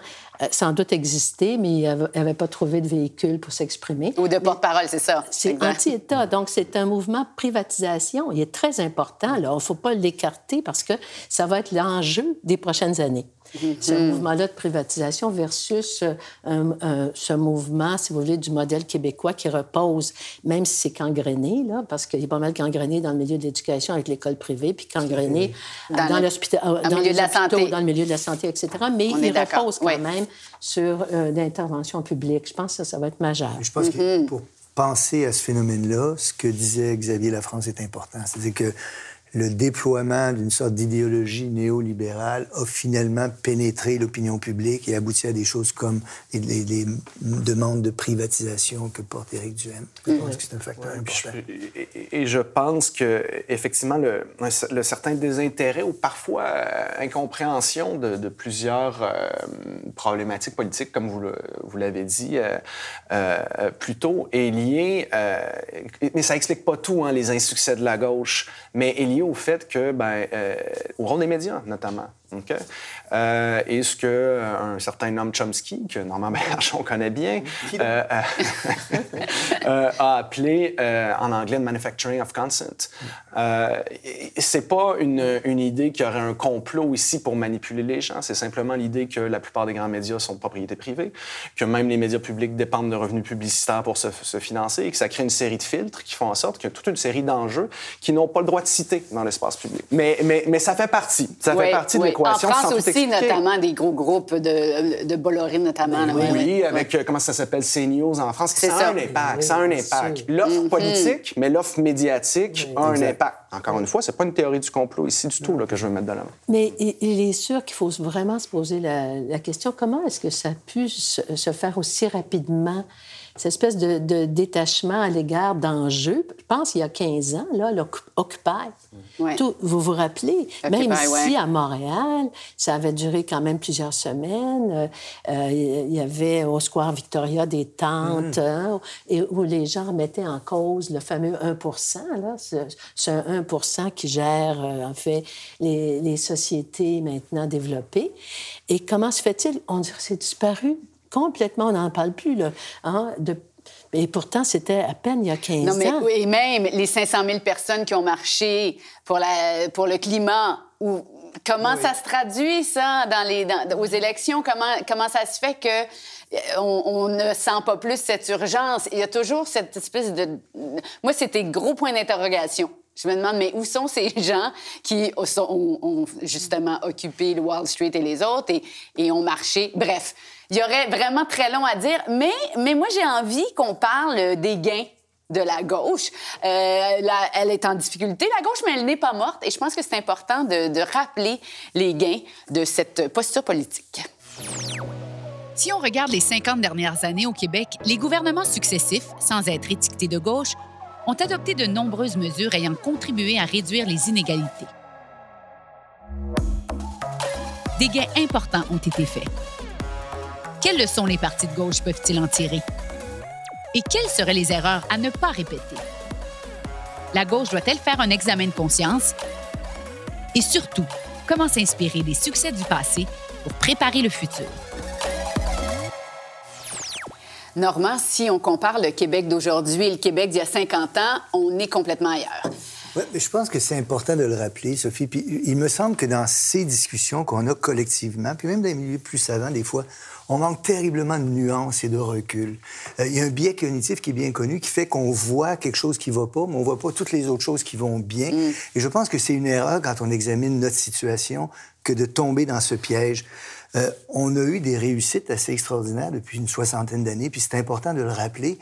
sans doute existé, mais il n'avait pas trouvé de véhicule pour s'exprimer. Ou de porte-parole, c'est ça. C'est anti-État. Donc, c'est un mouvement privatisation. Il est très important. Là. Il ne faut pas l'écarter parce que ça va être l'enjeu des prochaines années. Ce mhm. mouvement-là de privatisation versus euh, ce mouvement, si vous voulez, du modèle québécois qui repose, même si c'est gangréné, là, parce qu'il est pas mal gangréné dans le milieu de l'éducation avec l'école privée, puis gangréné dans, l'hôpital, dans, dans, le milieu de la santé, dans le milieu de la santé, etc. Mais il repose quand même sur euh, l'intervention publique. Je pense que ça, ça va être majeur. Je pense que mhm. pour penser à ce phénomène-là, ce que disait Xavier Lafrance est important. C'est-à-dire que le déploiement d'une sorte d'idéologie néolibérale a finalement pénétré l'opinion publique et abouti à des choses comme les, demandes de privatisation que porte Éric Duhem. Je pense que c'est un facteur important. et, je pense que effectivement le, le, certain désintérêt ou parfois euh, incompréhension de, plusieurs euh, problématiques politiques, comme vous, vous l'avez dit euh, euh, plus tôt, est lié, mais ça explique pas tout, hein, les insuccès de la gauche, mais est lié au fait que, ben, euh, au rôle des médias, notamment. Euh, et ce que euh, un certain Noam Chomsky, que Normand Bergeron connaît bien, euh, a appelé en anglais manufacturing of consent. c'est pas une, une, idée qu'il y aurait un complot ici pour manipuler les gens. C'est simplement l'idée que la plupart des grands médias sont de propriété privée, que même les médias publics dépendent de revenus publicitaires pour se, se financer et que ça crée une série de filtres qui font en sorte qu'il y a toute une série d'enjeux qui n'ont pas le droit de citer dans l'espace public. Mais, mais, mais ça fait partie. Ça fait partie de en France aussi, notamment, des gros groupes de, de Bolloré, notamment. oui, avec, euh, comment ça s'appelle, CNews en France. Ça a un impact. Ça a un impact. L'offre mm-hmm. politique, mais l'offre médiatique a un impact. Encore une fois, c'est pas une théorie du complot ici du tout là, que je veux mettre de l'avant. Mais il est sûr qu'il faut vraiment se poser la, question comment est-ce que ça a pu se faire aussi rapidement cette espèce de, détachement à l'égard d'enjeux. Je pense il y a 15 ans, là, l'Occupy. Tout, vous vous rappelez? même ici, à Montréal, ça avait duré quand même plusieurs semaines. Euh, euh, il y avait au Square Victoria des tentes mm. hein, et où les gens mettaient en cause le fameux 1 là, ce, 1% qui gère, euh, en fait, les, les sociétés maintenant développées. Et comment se fait-il? On dirait que c'est disparu complètement, on n'en parle plus, là. Hein, de... Et pourtant, c'était à peine il y a 15 non, mais, ans. Et même les 500 000 personnes qui ont marché pour, la, pour le climat, ou, comment ça se traduit, ça, dans les, aux élections? Comment, comment ça se fait que euh, on, ne sent pas plus cette urgence? Il y a toujours cette espèce de... Moi, c'était gros point d'interrogation. Je me demande, mais où sont ces gens qui ont, justement occupé le Wall Street et les autres et, et ont marché? Bref, il y aurait vraiment très long à dire, mais, mais moi, j'ai envie qu'on parle des gains de la gauche. Euh, elle est en difficulté, la gauche, mais elle n'est pas morte. Et je pense que c'est important de, de rappeler les gains de cette posture politique. Si on regarde les 50 dernières années au Québec, les gouvernements successifs, sans être étiquetés de gauche, ont adopté de nombreuses mesures ayant contribué à réduire les inégalités. Des gains importants ont été faits. Quelles leçons les partis de gauche peuvent-ils en tirer? Et quelles seraient les erreurs à ne pas répéter? La gauche doit-elle faire un examen de conscience? Et surtout, comment s'inspirer des succès du passé pour préparer le futur? Normand, si on compare le Québec d'aujourd'hui et le Québec d'il y a 50 ans, on est complètement ailleurs. Oui, mais je pense que c'est important de le rappeler, Sophie. Puis il me semble que dans ces discussions qu'on a collectivement, puis même dans les milieux plus savants, des fois, on manque terriblement de nuances et de recul. Euh, il y a un biais cognitif qui est bien connu qui fait qu'on voit quelque chose qui va pas, mais on voit pas toutes les autres choses qui vont bien. Mm. Et je pense que c'est une erreur quand on examine notre situation que de tomber dans ce piège. Euh, on a eu des réussites assez extraordinaires depuis une soixantaine d'années, puis c'est important de le rappeler.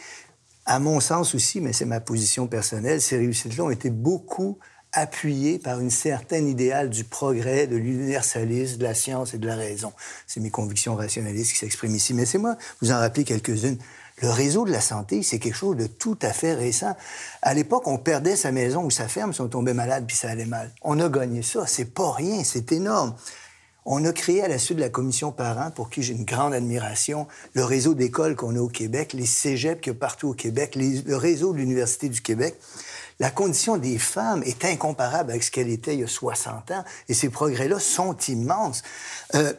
À mon sens aussi, mais c'est ma position personnelle, ces réussites-là ont été beaucoup appuyées par une certaine idéal du progrès, de l'universalisme, de la science et de la raison. C'est mes convictions rationalistes qui s'expriment ici. Mais c'est moi, vous en rappelez quelques-unes. Le réseau de la santé, c'est quelque chose de tout à fait récent. À l'époque, on perdait sa maison ou sa ferme si on tombait malade puis ça allait mal. On a gagné ça. C'est pas rien, c'est énorme. On a créé à la suite de la commission parents, pour qui j'ai une grande admiration, le réseau d'écoles qu'on a au Québec, les cégeps qu'il y a partout au Québec, le réseau de l'Université du Québec. La condition des femmes est incomparable avec ce qu'elle était il y a 60 ans, et ces progrès-là sont immenses. Euh,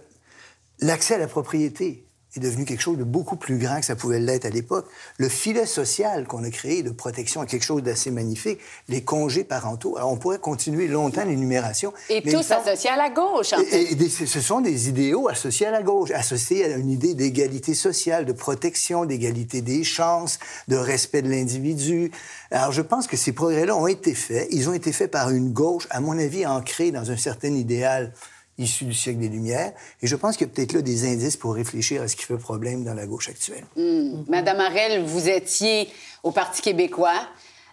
L'accès à la propriété, est devenu quelque chose de beaucoup plus grand que ça pouvait l'être à l'époque. Le filet social qu'on a créé de protection est quelque chose d'assez magnifique. Les congés parentaux. Alors, on pourrait continuer longtemps l'énumération. Et tous associés à la gauche, en fait. Et, ce sont des idéaux associés à la gauche, associés à une idée d'égalité sociale, de protection, d'égalité des chances, de respect de l'individu. Alors, je pense que ces progrès-là ont été faits. Ils ont été faits par une gauche, à mon avis, ancrée dans un certain idéal issu du siècle des Lumières. Et je pense qu'il y a peut-être là des indices pour réfléchir à ce qui fait problème dans la gauche actuelle. Hmm. Madame Arel, vous étiez au Parti québécois.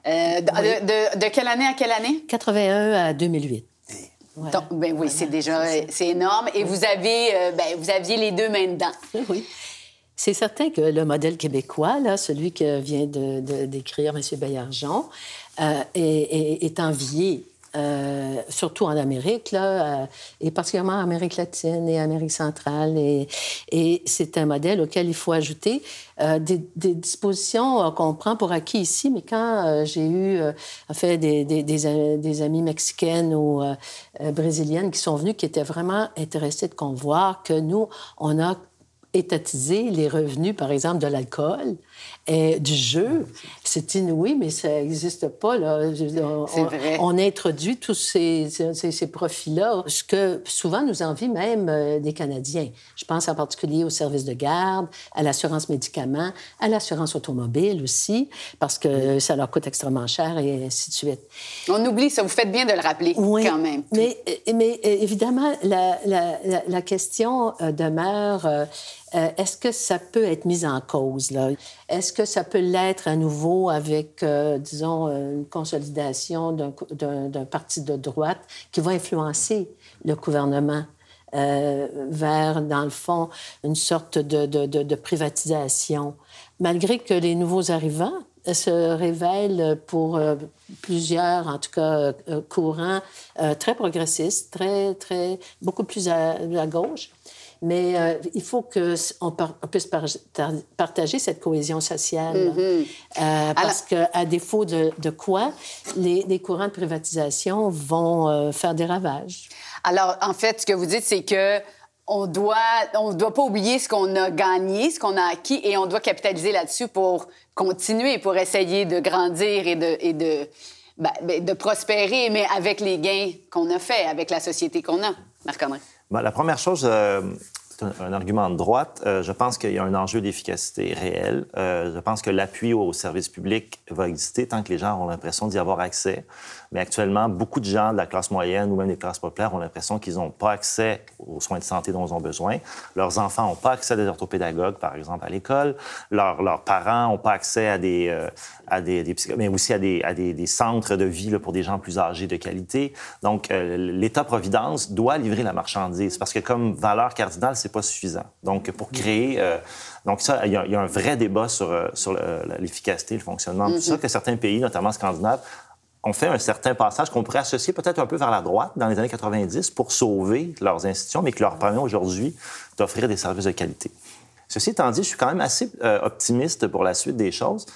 Euh, de, quelle année à quelle année? 81 à 2008. ben oui, c'est déjà c'est énorme. Et vous avez, euh, ben, vous aviez les deux mains dedans. Oui. C'est certain que le modèle québécois, là, celui que vient de, décrire M. Baillargeon, euh, est, est, envié euh, surtout en Amérique, là, euh, et particulièrement en Amérique latine et Amérique centrale. Et, c'est un modèle auquel il faut ajouter euh, des, dispositions qu'on prend pour acquis ici. Mais quand j'ai eu en fait des, des, amis mexicaines ou brésiliennes qui sont venues, qui étaient vraiment intéressées de qu'on voit que nous, on a étatisé les revenus, par exemple, de l'alcool et du jeu. C'est inouï, mais ça n'existe pas. Là. On, on, introduit tous ces, ces, ces profits-là, ce que souvent nous envie même euh, des Canadiens. Je pense en particulier au service de garde, à l'assurance médicaments, à l'assurance automobile aussi, parce que ça leur coûte extrêmement cher et ainsi de suite. On oublie ça. Vous faites bien de le rappeler oui, quand même. Mais, mais évidemment, la, la, la, question euh, demeure euh, est-ce que ça peut être mis en cause? Est-ce que ça peut l'être à nouveau avec, euh, disons, euh, une consolidation d'un parti de droite qui va influencer le gouvernement vers, dans le fond, une sorte de, privatisation? Malgré que les nouveaux arrivants se révèlent pour plusieurs, en tout cas, courants très progressistes, très, très, beaucoup plus à gauche. Mais euh, il faut qu'on puisse partager cette cohésion sociale. Mm-hmm. Euh, parce qu'à défaut de, quoi, les, courants de privatisation vont euh, faire des ravages. Alors, en fait, ce que vous dites, c'est que on doit, on doit pas oublier ce qu'on a gagné, ce qu'on a acquis, et on doit capitaliser là-dessus pour continuer, pour essayer de grandir et de, et de, ben, ben, de prospérer, mais avec les gains qu'on a faits, avec la société qu'on a. Marc-André. Ben, la première chose, c'est un, argument de droite. Euh, je pense qu'il y a un enjeu d'efficacité réel. Euh, je pense que l'appui au service public va exister tant que les gens ont l'impression d'y avoir accès. Mais actuellement, beaucoup de gens de la classe moyenne ou même des classes populaires ont l'impression qu'ils n'ont pas accès aux soins de santé dont ils ont besoin. Leurs enfants n'ont pas accès à des orthopédagogues, par exemple, à l'école. leurs parents n'ont pas accès à des, euh, à des, mais aussi à des, à des, centres de vie là, pour des gens plus âgés de qualité. Donc, euh, l'État-providence doit livrer la marchandise parce que comme valeur cardinale, c'est pas suffisant. Donc, pour créer... Euh, donc, ça, il y, a un vrai débat sur, sur l'efficacité, le fonctionnement. C'est ça que certains pays, notamment scandinaves, ont fait un certain passage qu'on pourrait associer peut-être un peu vers la droite dans les années 90 pour sauver leurs institutions, mais qui leur permet aujourd'hui d'offrir des services de qualité. Ceci étant dit, je suis quand même assez optimiste pour la suite des choses.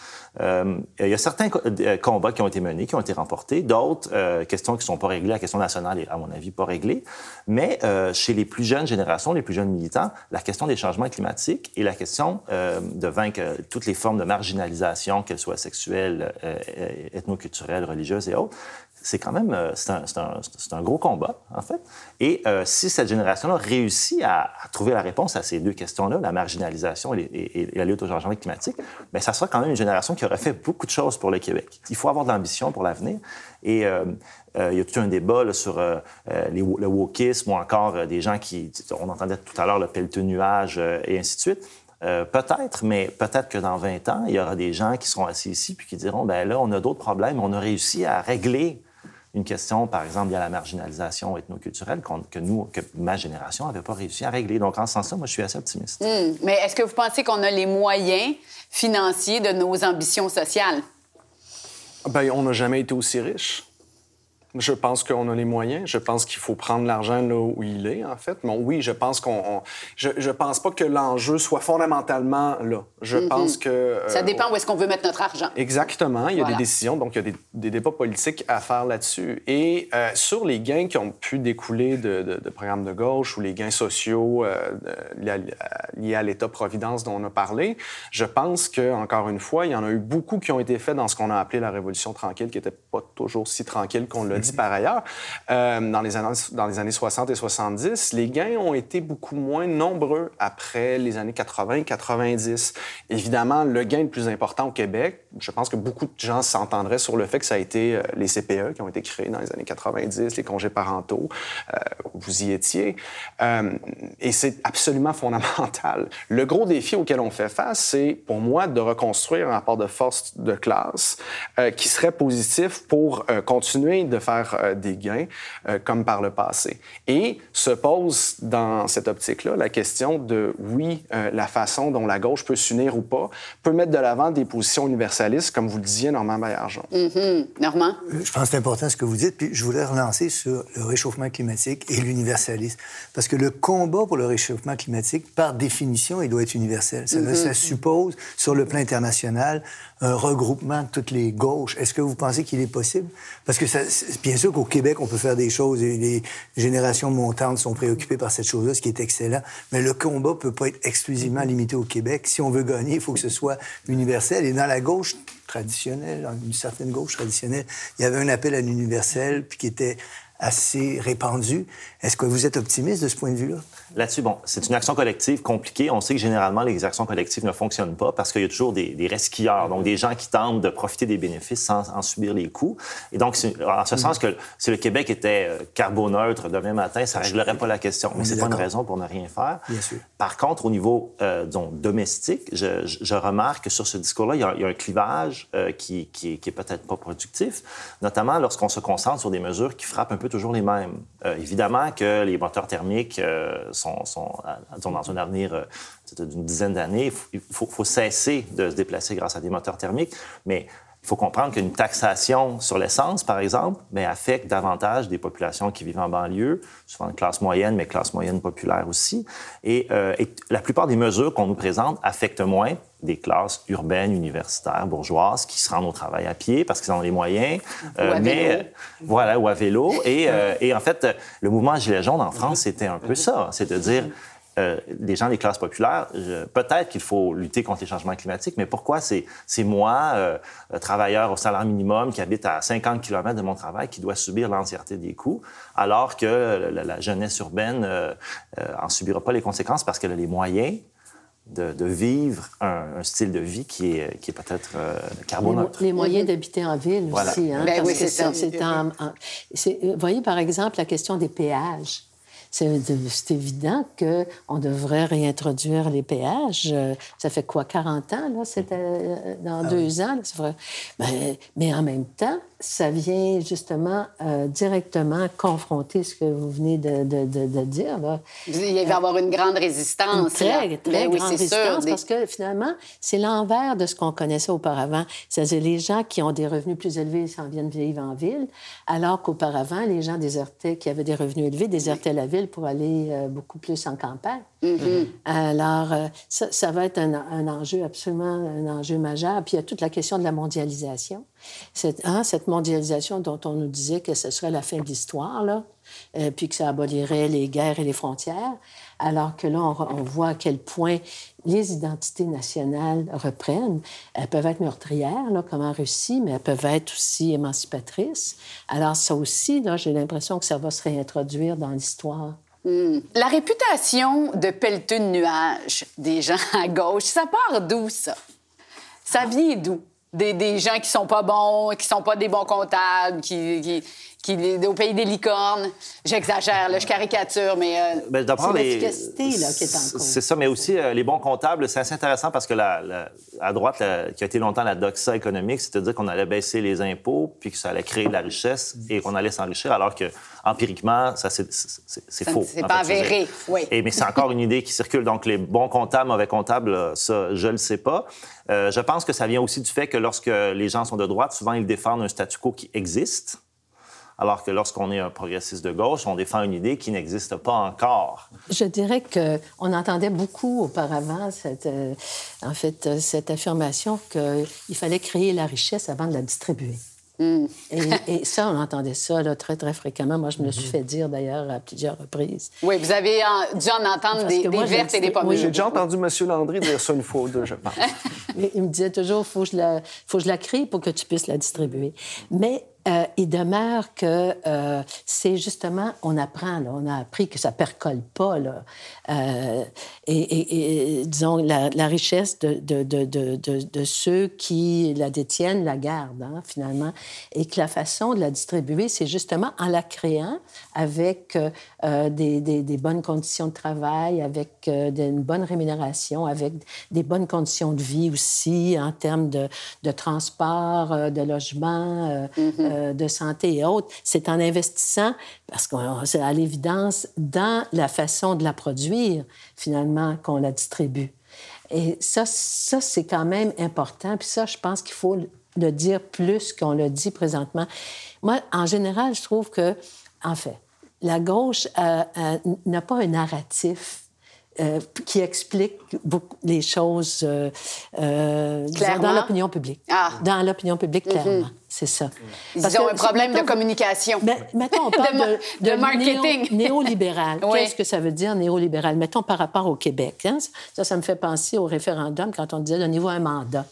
Euh, il y a certains euh, combats qui ont été menés, qui ont été remportés, d'autres euh, questions qui ne sont pas réglées. La question nationale est, à mon avis, pas réglée. Mais chez les plus jeunes générations, les plus jeunes militants, la question des changements climatiques et la question de vaincre toutes les formes de marginalisation, qu'elles soient sexuelles, ethnoculturelles, religieuses et autres, c'est quand même euh, c'est un, un, un, gros combat, en fait. Et euh, si cette génération-là réussit à, trouver la réponse à ces deux questions-là, la marginalisation et, la lutte au changement climatique, bien, ça sera quand même une génération qui aurait fait beaucoup de choses pour le Québec. Il faut avoir de l'ambition pour l'avenir. Et euh, il y a tout un débat sur le wokisme ou encore des gens qui, on entendait tout à l'heure le pelleteux nuage et ainsi de suite. Peut-être, mais peut-être que dans 20 ans, il y aura des gens qui seront assis ici puis qui diront, ben là, on a d'autres problèmes, on a réussi à régler une question, par exemple, il y a la marginalisation ethnoculturelle que nous, que ma génération n'avait pas réussi à régler. Donc, en ce sens-là, moi, je suis assez optimiste. Hmm. Mais est-ce que vous pensez qu'on a les moyens financiers de nos ambitions sociales? Bien, on n'a jamais été aussi riche. Je pense qu'on a les moyens. Je pense qu'il faut prendre l'argent là où il est, en fait. Bon, oui, je pense qu'on. Je, je pense pas que l'enjeu soit fondamentalement là. Je mhm. pense que. Ça dépend où est-ce qu'on veut mettre notre argent. Exactement. Il y a des décisions, donc il y a des, des débats politiques à faire là-dessus. Et euh, sur les gains qui ont pu découler de, de, programmes de gauche ou les gains sociaux euh, liés à, l'État-providence dont on a parlé, je pense que, encore une fois, il y en a eu beaucoup qui ont été faits dans ce qu'on a appelé la Révolution tranquille, qui n'était pas toujours si tranquille qu'on dit par ailleurs, euh, dans, les années, dans les années 60 et 70, les gains ont été beaucoup moins nombreux après les années 80-90. Évidemment, le gain le plus important au Québec, je pense que beaucoup de gens s'entendraient sur le fait que ça a été euh, les CPE qui ont été créés dans les années 90, les congés parentaux, euh, vous y étiez. et c'est absolument fondamental. Le gros défi auquel on fait face, c'est pour moi de reconstruire un rapport de force de classe qui serait positif pour continuer de faire euh, des gains euh, comme par le passé. Et se pose dans cette optique-là la question de, oui, euh, la façon dont la gauche peut s'unir ou pas, peut mettre de l'avant des positions universalistes, comme vous le disiez, Normand Baillargeon. Mm-hmm. Normand? Je pense que c'est important ce que vous dites, puis je voulais relancer sur le réchauffement climatique et l'universalisme. Parce que le combat pour le réchauffement climatique, par définition, il doit être universel. Ça, mm-hmm. ça suppose, sur le plan international, un regroupement de toutes les gauches. Est-ce que vous pensez qu'il est possible? Parce que ça, bien sûr qu'au Québec, on peut faire des choses et les générations montantes sont préoccupées par cette chose-là, ce qui est excellent. Mais le combat peut pas être exclusivement limité au Québec. Si on veut gagner, il faut que ce soit universel. Et dans la gauche traditionnelle, une certaine gauche traditionnelle, il y avait un appel à l'universel, puis qui était assez répandu. Est-ce que vous êtes optimiste de ce point de vue-là? Là-dessus, bon, c'est une action collective compliquée. On sait que généralement, les actions collectives ne fonctionnent pas parce qu'il y a toujours des, des resquilleurs, donc des gens qui tentent de profiter des bénéfices sans en subir les coûts. Et donc, en ce sens que si le Québec était euh, carboneutre demain matin, ça ne réglerait pas la question. Mais c'est pas une raison pour ne rien faire. Bien sûr. Par contre, au niveau euh, disons, domestique, je, je, remarque que sur ce discours-là, il, il, y a un clivage euh, qui, qui, qui est peut-être pas productif, notamment lorsqu'on se concentre sur des mesures qui frappent un peu toujours les mêmes. Euh, évidemment que les moteurs thermiques sont, dans un avenir euh, d'une dizaine d'années. Il faut, cesser de se déplacer grâce à des moteurs thermiques, mais il faut comprendre qu'une taxation sur l'essence, par exemple, affecte davantage des populations qui vivent en banlieue, souvent de classe moyenne, mais classe moyenne populaire aussi. Et, euh, et la plupart des mesures qu'on nous présente affectent moins des classes urbaines, universitaires, bourgeoises, qui se rendent au travail à pied parce qu'ils ont les moyens. Euh, mais vélo. voilà, ou à vélo. Et, euh, et en fait, le mouvement Gilets jaunes en France, c'était un peu ça, c'est de dire euh, les gens des classes populaires, peut-être qu'il faut lutter contre les changements climatiques, mais pourquoi c'est moi, euh, travailleur au salaire minimum, qui habite à 50 km de mon travail, qui doit subir l'entièreté des coûts, alors que la, jeunesse urbaine euh, en subira pas les conséquences parce qu'elle a les moyens de, vivre un, style de vie qui est, qui est peut-être euh, carboneutre. Les, moyens d'habiter en ville aussi. Hein, ben oui, c'est ça. vous voyez, par exemple, la question des péages. C'est évident qu'on devrait réintroduire les péages. Euh, ça fait quoi, 40 ans, là? C'était euh, dans ah deux ans. mais, mais, en même temps, ça vient justement euh, directement confronter ce que vous venez de, de, de, dire. Là. Il va y avoir une grande résistance. très, très ben grande résistance, parce que finalement, c'est l'envers de ce qu'on connaissait auparavant. C'est-à-dire les gens qui ont des revenus plus élevés s'en viennent vivre en ville, alors qu'auparavant, les gens désertaient, qui avaient des revenus élevés, désertaient la ville pour aller euh, beaucoup plus en campagne. Mm-hmm. Alors, euh, ça, ça, va être un, un, enjeu absolument, un enjeu majeur. Puis il y a toute la question de la mondialisation. Cette, hein, cette mondialisation dont on nous disait que ce serait la fin de l'histoire, là, euh, puis que ça abolirait les guerres et les frontières, alors que là, on, voit à quel point les identités nationales reprennent. Elles peuvent être meurtrières, comme en Russie, mais elles peuvent être aussi émancipatrices. Alors ça aussi, j'ai l'impression que ça va se réintroduire dans l'histoire. Hmm. La réputation de pelleteux de nuages des gens à gauche, ça part d'où, ça? Ça vient d'où? Des, des, gens qui sont pas bons, qui sont pas des bons comptables, qui, qui, qui au pays des licornes. J'exagère, je caricature, mais euh, ben, c'est l'efficacité là, qui est en cause. C'est ça, mais aussi euh, les bons comptables, c'est assez intéressant parce que la, à droite, qui a été longtemps la doxa économique, c'est-à-dire qu'on allait baisser les impôts, puis que ça allait créer de la richesse et qu'on allait s'enrichir, alors que empiriquement, ça c'est faux. C'est pas avéré, oui. Et, mais c'est encore une idée qui circule. Donc les bons comptables, mauvais comptables, ça, je le sais pas. Euh, je pense que ça vient aussi du fait que lorsque les gens sont de droite, souvent ils défendent un statu quo qui existe alors que lorsqu'on est un progressiste de gauche, on défend une idée qui n'existe pas encore. Je dirais qu'on entendait beaucoup auparavant cette, euh, en fait, cette affirmation qu'il fallait créer la richesse avant de la distribuer. Mm. Et, ça, on entendait ça là, très, très fréquemment. Moi, je me le suis mm-hmm. fait dire d'ailleurs à plusieurs reprises. Oui, vous avez dû en entendre des, des vertes et des pommes. J'ai déjà entendu M. Landry dire ça une fois ou deux, je pense. il me disait toujours faut que je la, faut que je la crée pour que tu puisses la distribuer. Mais euh, il demeure que euh, c'est justement, on apprend, là, on a appris que ça percole pas. Là. Euh, et, disons, la, richesse de, de, de, de, ceux qui la détiennent la gardent, hein, finalement. Et que la façon de la distribuer, c'est justement en la créant avec des, des, des, bonnes conditions de travail, avec une bonne rémunération, avec des bonnes conditions de vie aussi en termes de, transport, de logement. Mm-hmm. Euh, de santé et autres, c'est en investissant, parce que c'est à l'évidence, dans la façon de la produire, finalement, qu'on la distribue. Et ça, ça c'est quand même important. Puis ça, je pense qu'il faut le dire plus qu'on le dit présentement. Moi, en général, je trouve que, en fait, la gauche euh, euh, n'a pas un narratif euh, qui explique beaucoup les choses euh, euh dans l'opinion publique. Ah. Dans l'opinion publique, clairement. C'est ça. Ils ont un problème de communication. Mais, mettons, on parle de, marketing. néolibéral. Qu'est-ce que ça veut dire, néolibéral? Mettons par rapport au Québec. Hein? Ça, ça me fait penser au référendum quand on disait donnez-vous un mandat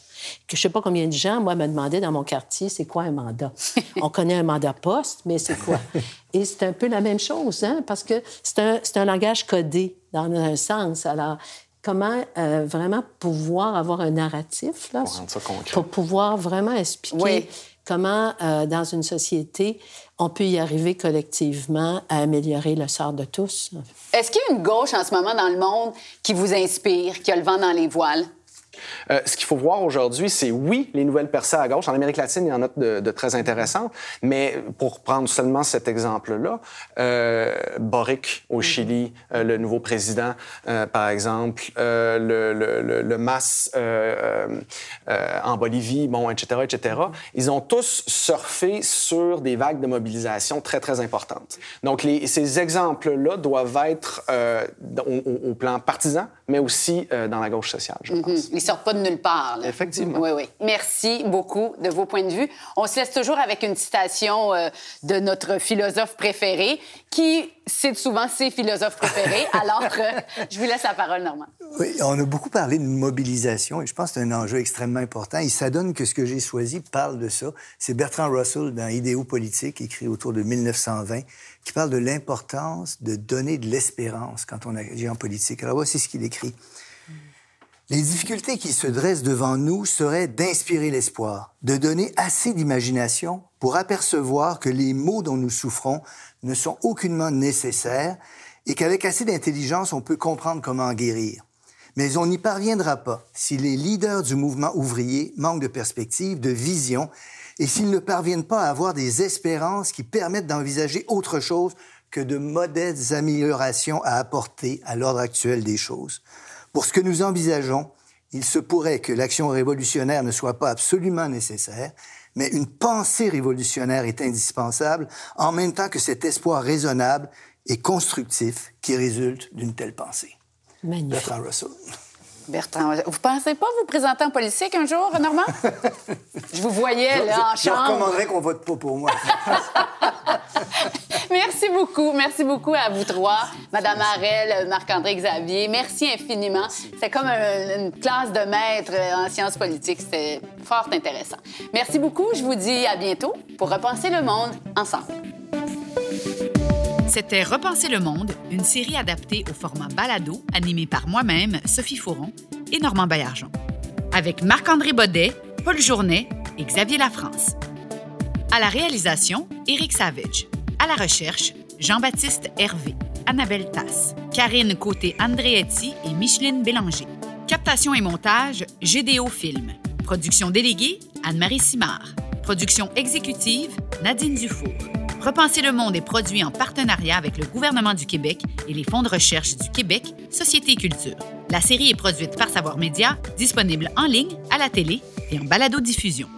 que je sais pas combien de gens, moi, me demandaient dans mon quartier, c'est quoi un mandat? On connaît un mandat poste, mais c'est quoi? Et c'est un peu la même chose, hein, parce que c'est un, un, langage codé, dans un sens. Alors, comment euh, vraiment pouvoir avoir un narratif, là, pour, pouvoir vraiment expliquer comment, euh, dans une société, on peut y arriver collectivement à améliorer le sort de tous. Est-ce qu'il y a une gauche en ce moment dans le monde qui vous inspire, qui a le vent dans les voiles? Euh, ce qu'il faut voir aujourd'hui, c'est oui, les nouvelles percées à gauche. En Amérique latine, il y en a de, très intéressantes. Mais pour prendre seulement cet exemple-là, euh, Boric au Chili, euh, le nouveau président, par exemple, le, le, le, MAS en Bolivie, bon, etc., etc., ils ont tous surfé sur des vagues de mobilisation très, très importantes. Donc, les, ces exemples-là doivent être au, au, plan partisan, mais aussi dans la gauche sociale, je mm-hmm. pense sortent pas de nulle part. Effectivement. Oui, oui. Merci beaucoup de vos points de vue. On se laisse toujours avec une citation euh, de notre philosophe préféré, qui cite souvent ses philosophes préférés. Alors, euh, je vous laisse la parole, Normand. Oui, on a beaucoup parlé de mobilisation et je pense que c'est un enjeu extrêmement important. Il s'adonne que ce que j'ai choisi parle de ça. C'est Bertrand Russell dans Idéaux politiques, écrit autour de 1920, qui parle de l'importance de donner de l'espérance quand on agit en politique. Alors voici ce qu'il écrit. Les difficultés qui se dressent devant nous seraient d'inspirer l'espoir, de donner assez d'imagination pour apercevoir que les maux dont nous souffrons ne sont aucunement nécessaires et qu'avec assez d'intelligence, on peut comprendre comment en guérir. Mais on n'y parviendra pas si les leaders du mouvement ouvrier manquent de perspective, de vision, et s'ils ne parviennent pas à avoir des espérances qui permettent d'envisager autre chose que de modestes améliorations à apporter à l'ordre actuel des choses. Pour ce que nous envisageons, il se pourrait que l'action révolutionnaire ne soit pas absolument nécessaire, mais une pensée révolutionnaire est indispensable, en même temps que cet espoir raisonnable et constructif qui résulte d'une telle pensée. Magnifique. Bertrand Russell. Bertrand, vous pensez pas vous présenter en politique un jour, Normand? Je vous voyais là en Je chambre. recommanderais qu'on vote pas pour moi. Merci beaucoup. Merci beaucoup à vous trois. Madame Harel, Marc-André Xavier, merci infiniment. C'était comme un- une classe de maîtres en sciences politiques. C'était fort intéressant. Merci beaucoup. Je vous dis à bientôt pour repenser le monde ensemble. C'était Repenser le monde, une série adaptée au format balado, animée par moi-même, Sophie Fauron et Normand Baillargeon. Avec Marc-André Baudet, Paul Journet et Xavier Lafrance. À la réalisation, Éric Savage. À la recherche, Jean-Baptiste Hervé, Annabelle Tasse, Karine Côté-Andréetti et Micheline Bélanger. Captation et montage, GDO Film. Production déléguée, Anne-Marie Simard. Production exécutive, Nadine Dufour. Repenser le monde est produit en partenariat avec le gouvernement du Québec et les fonds de recherche du Québec, Société et Culture. La série est produite par Savoir Média, disponible en ligne, à la télé et en balado-diffusion.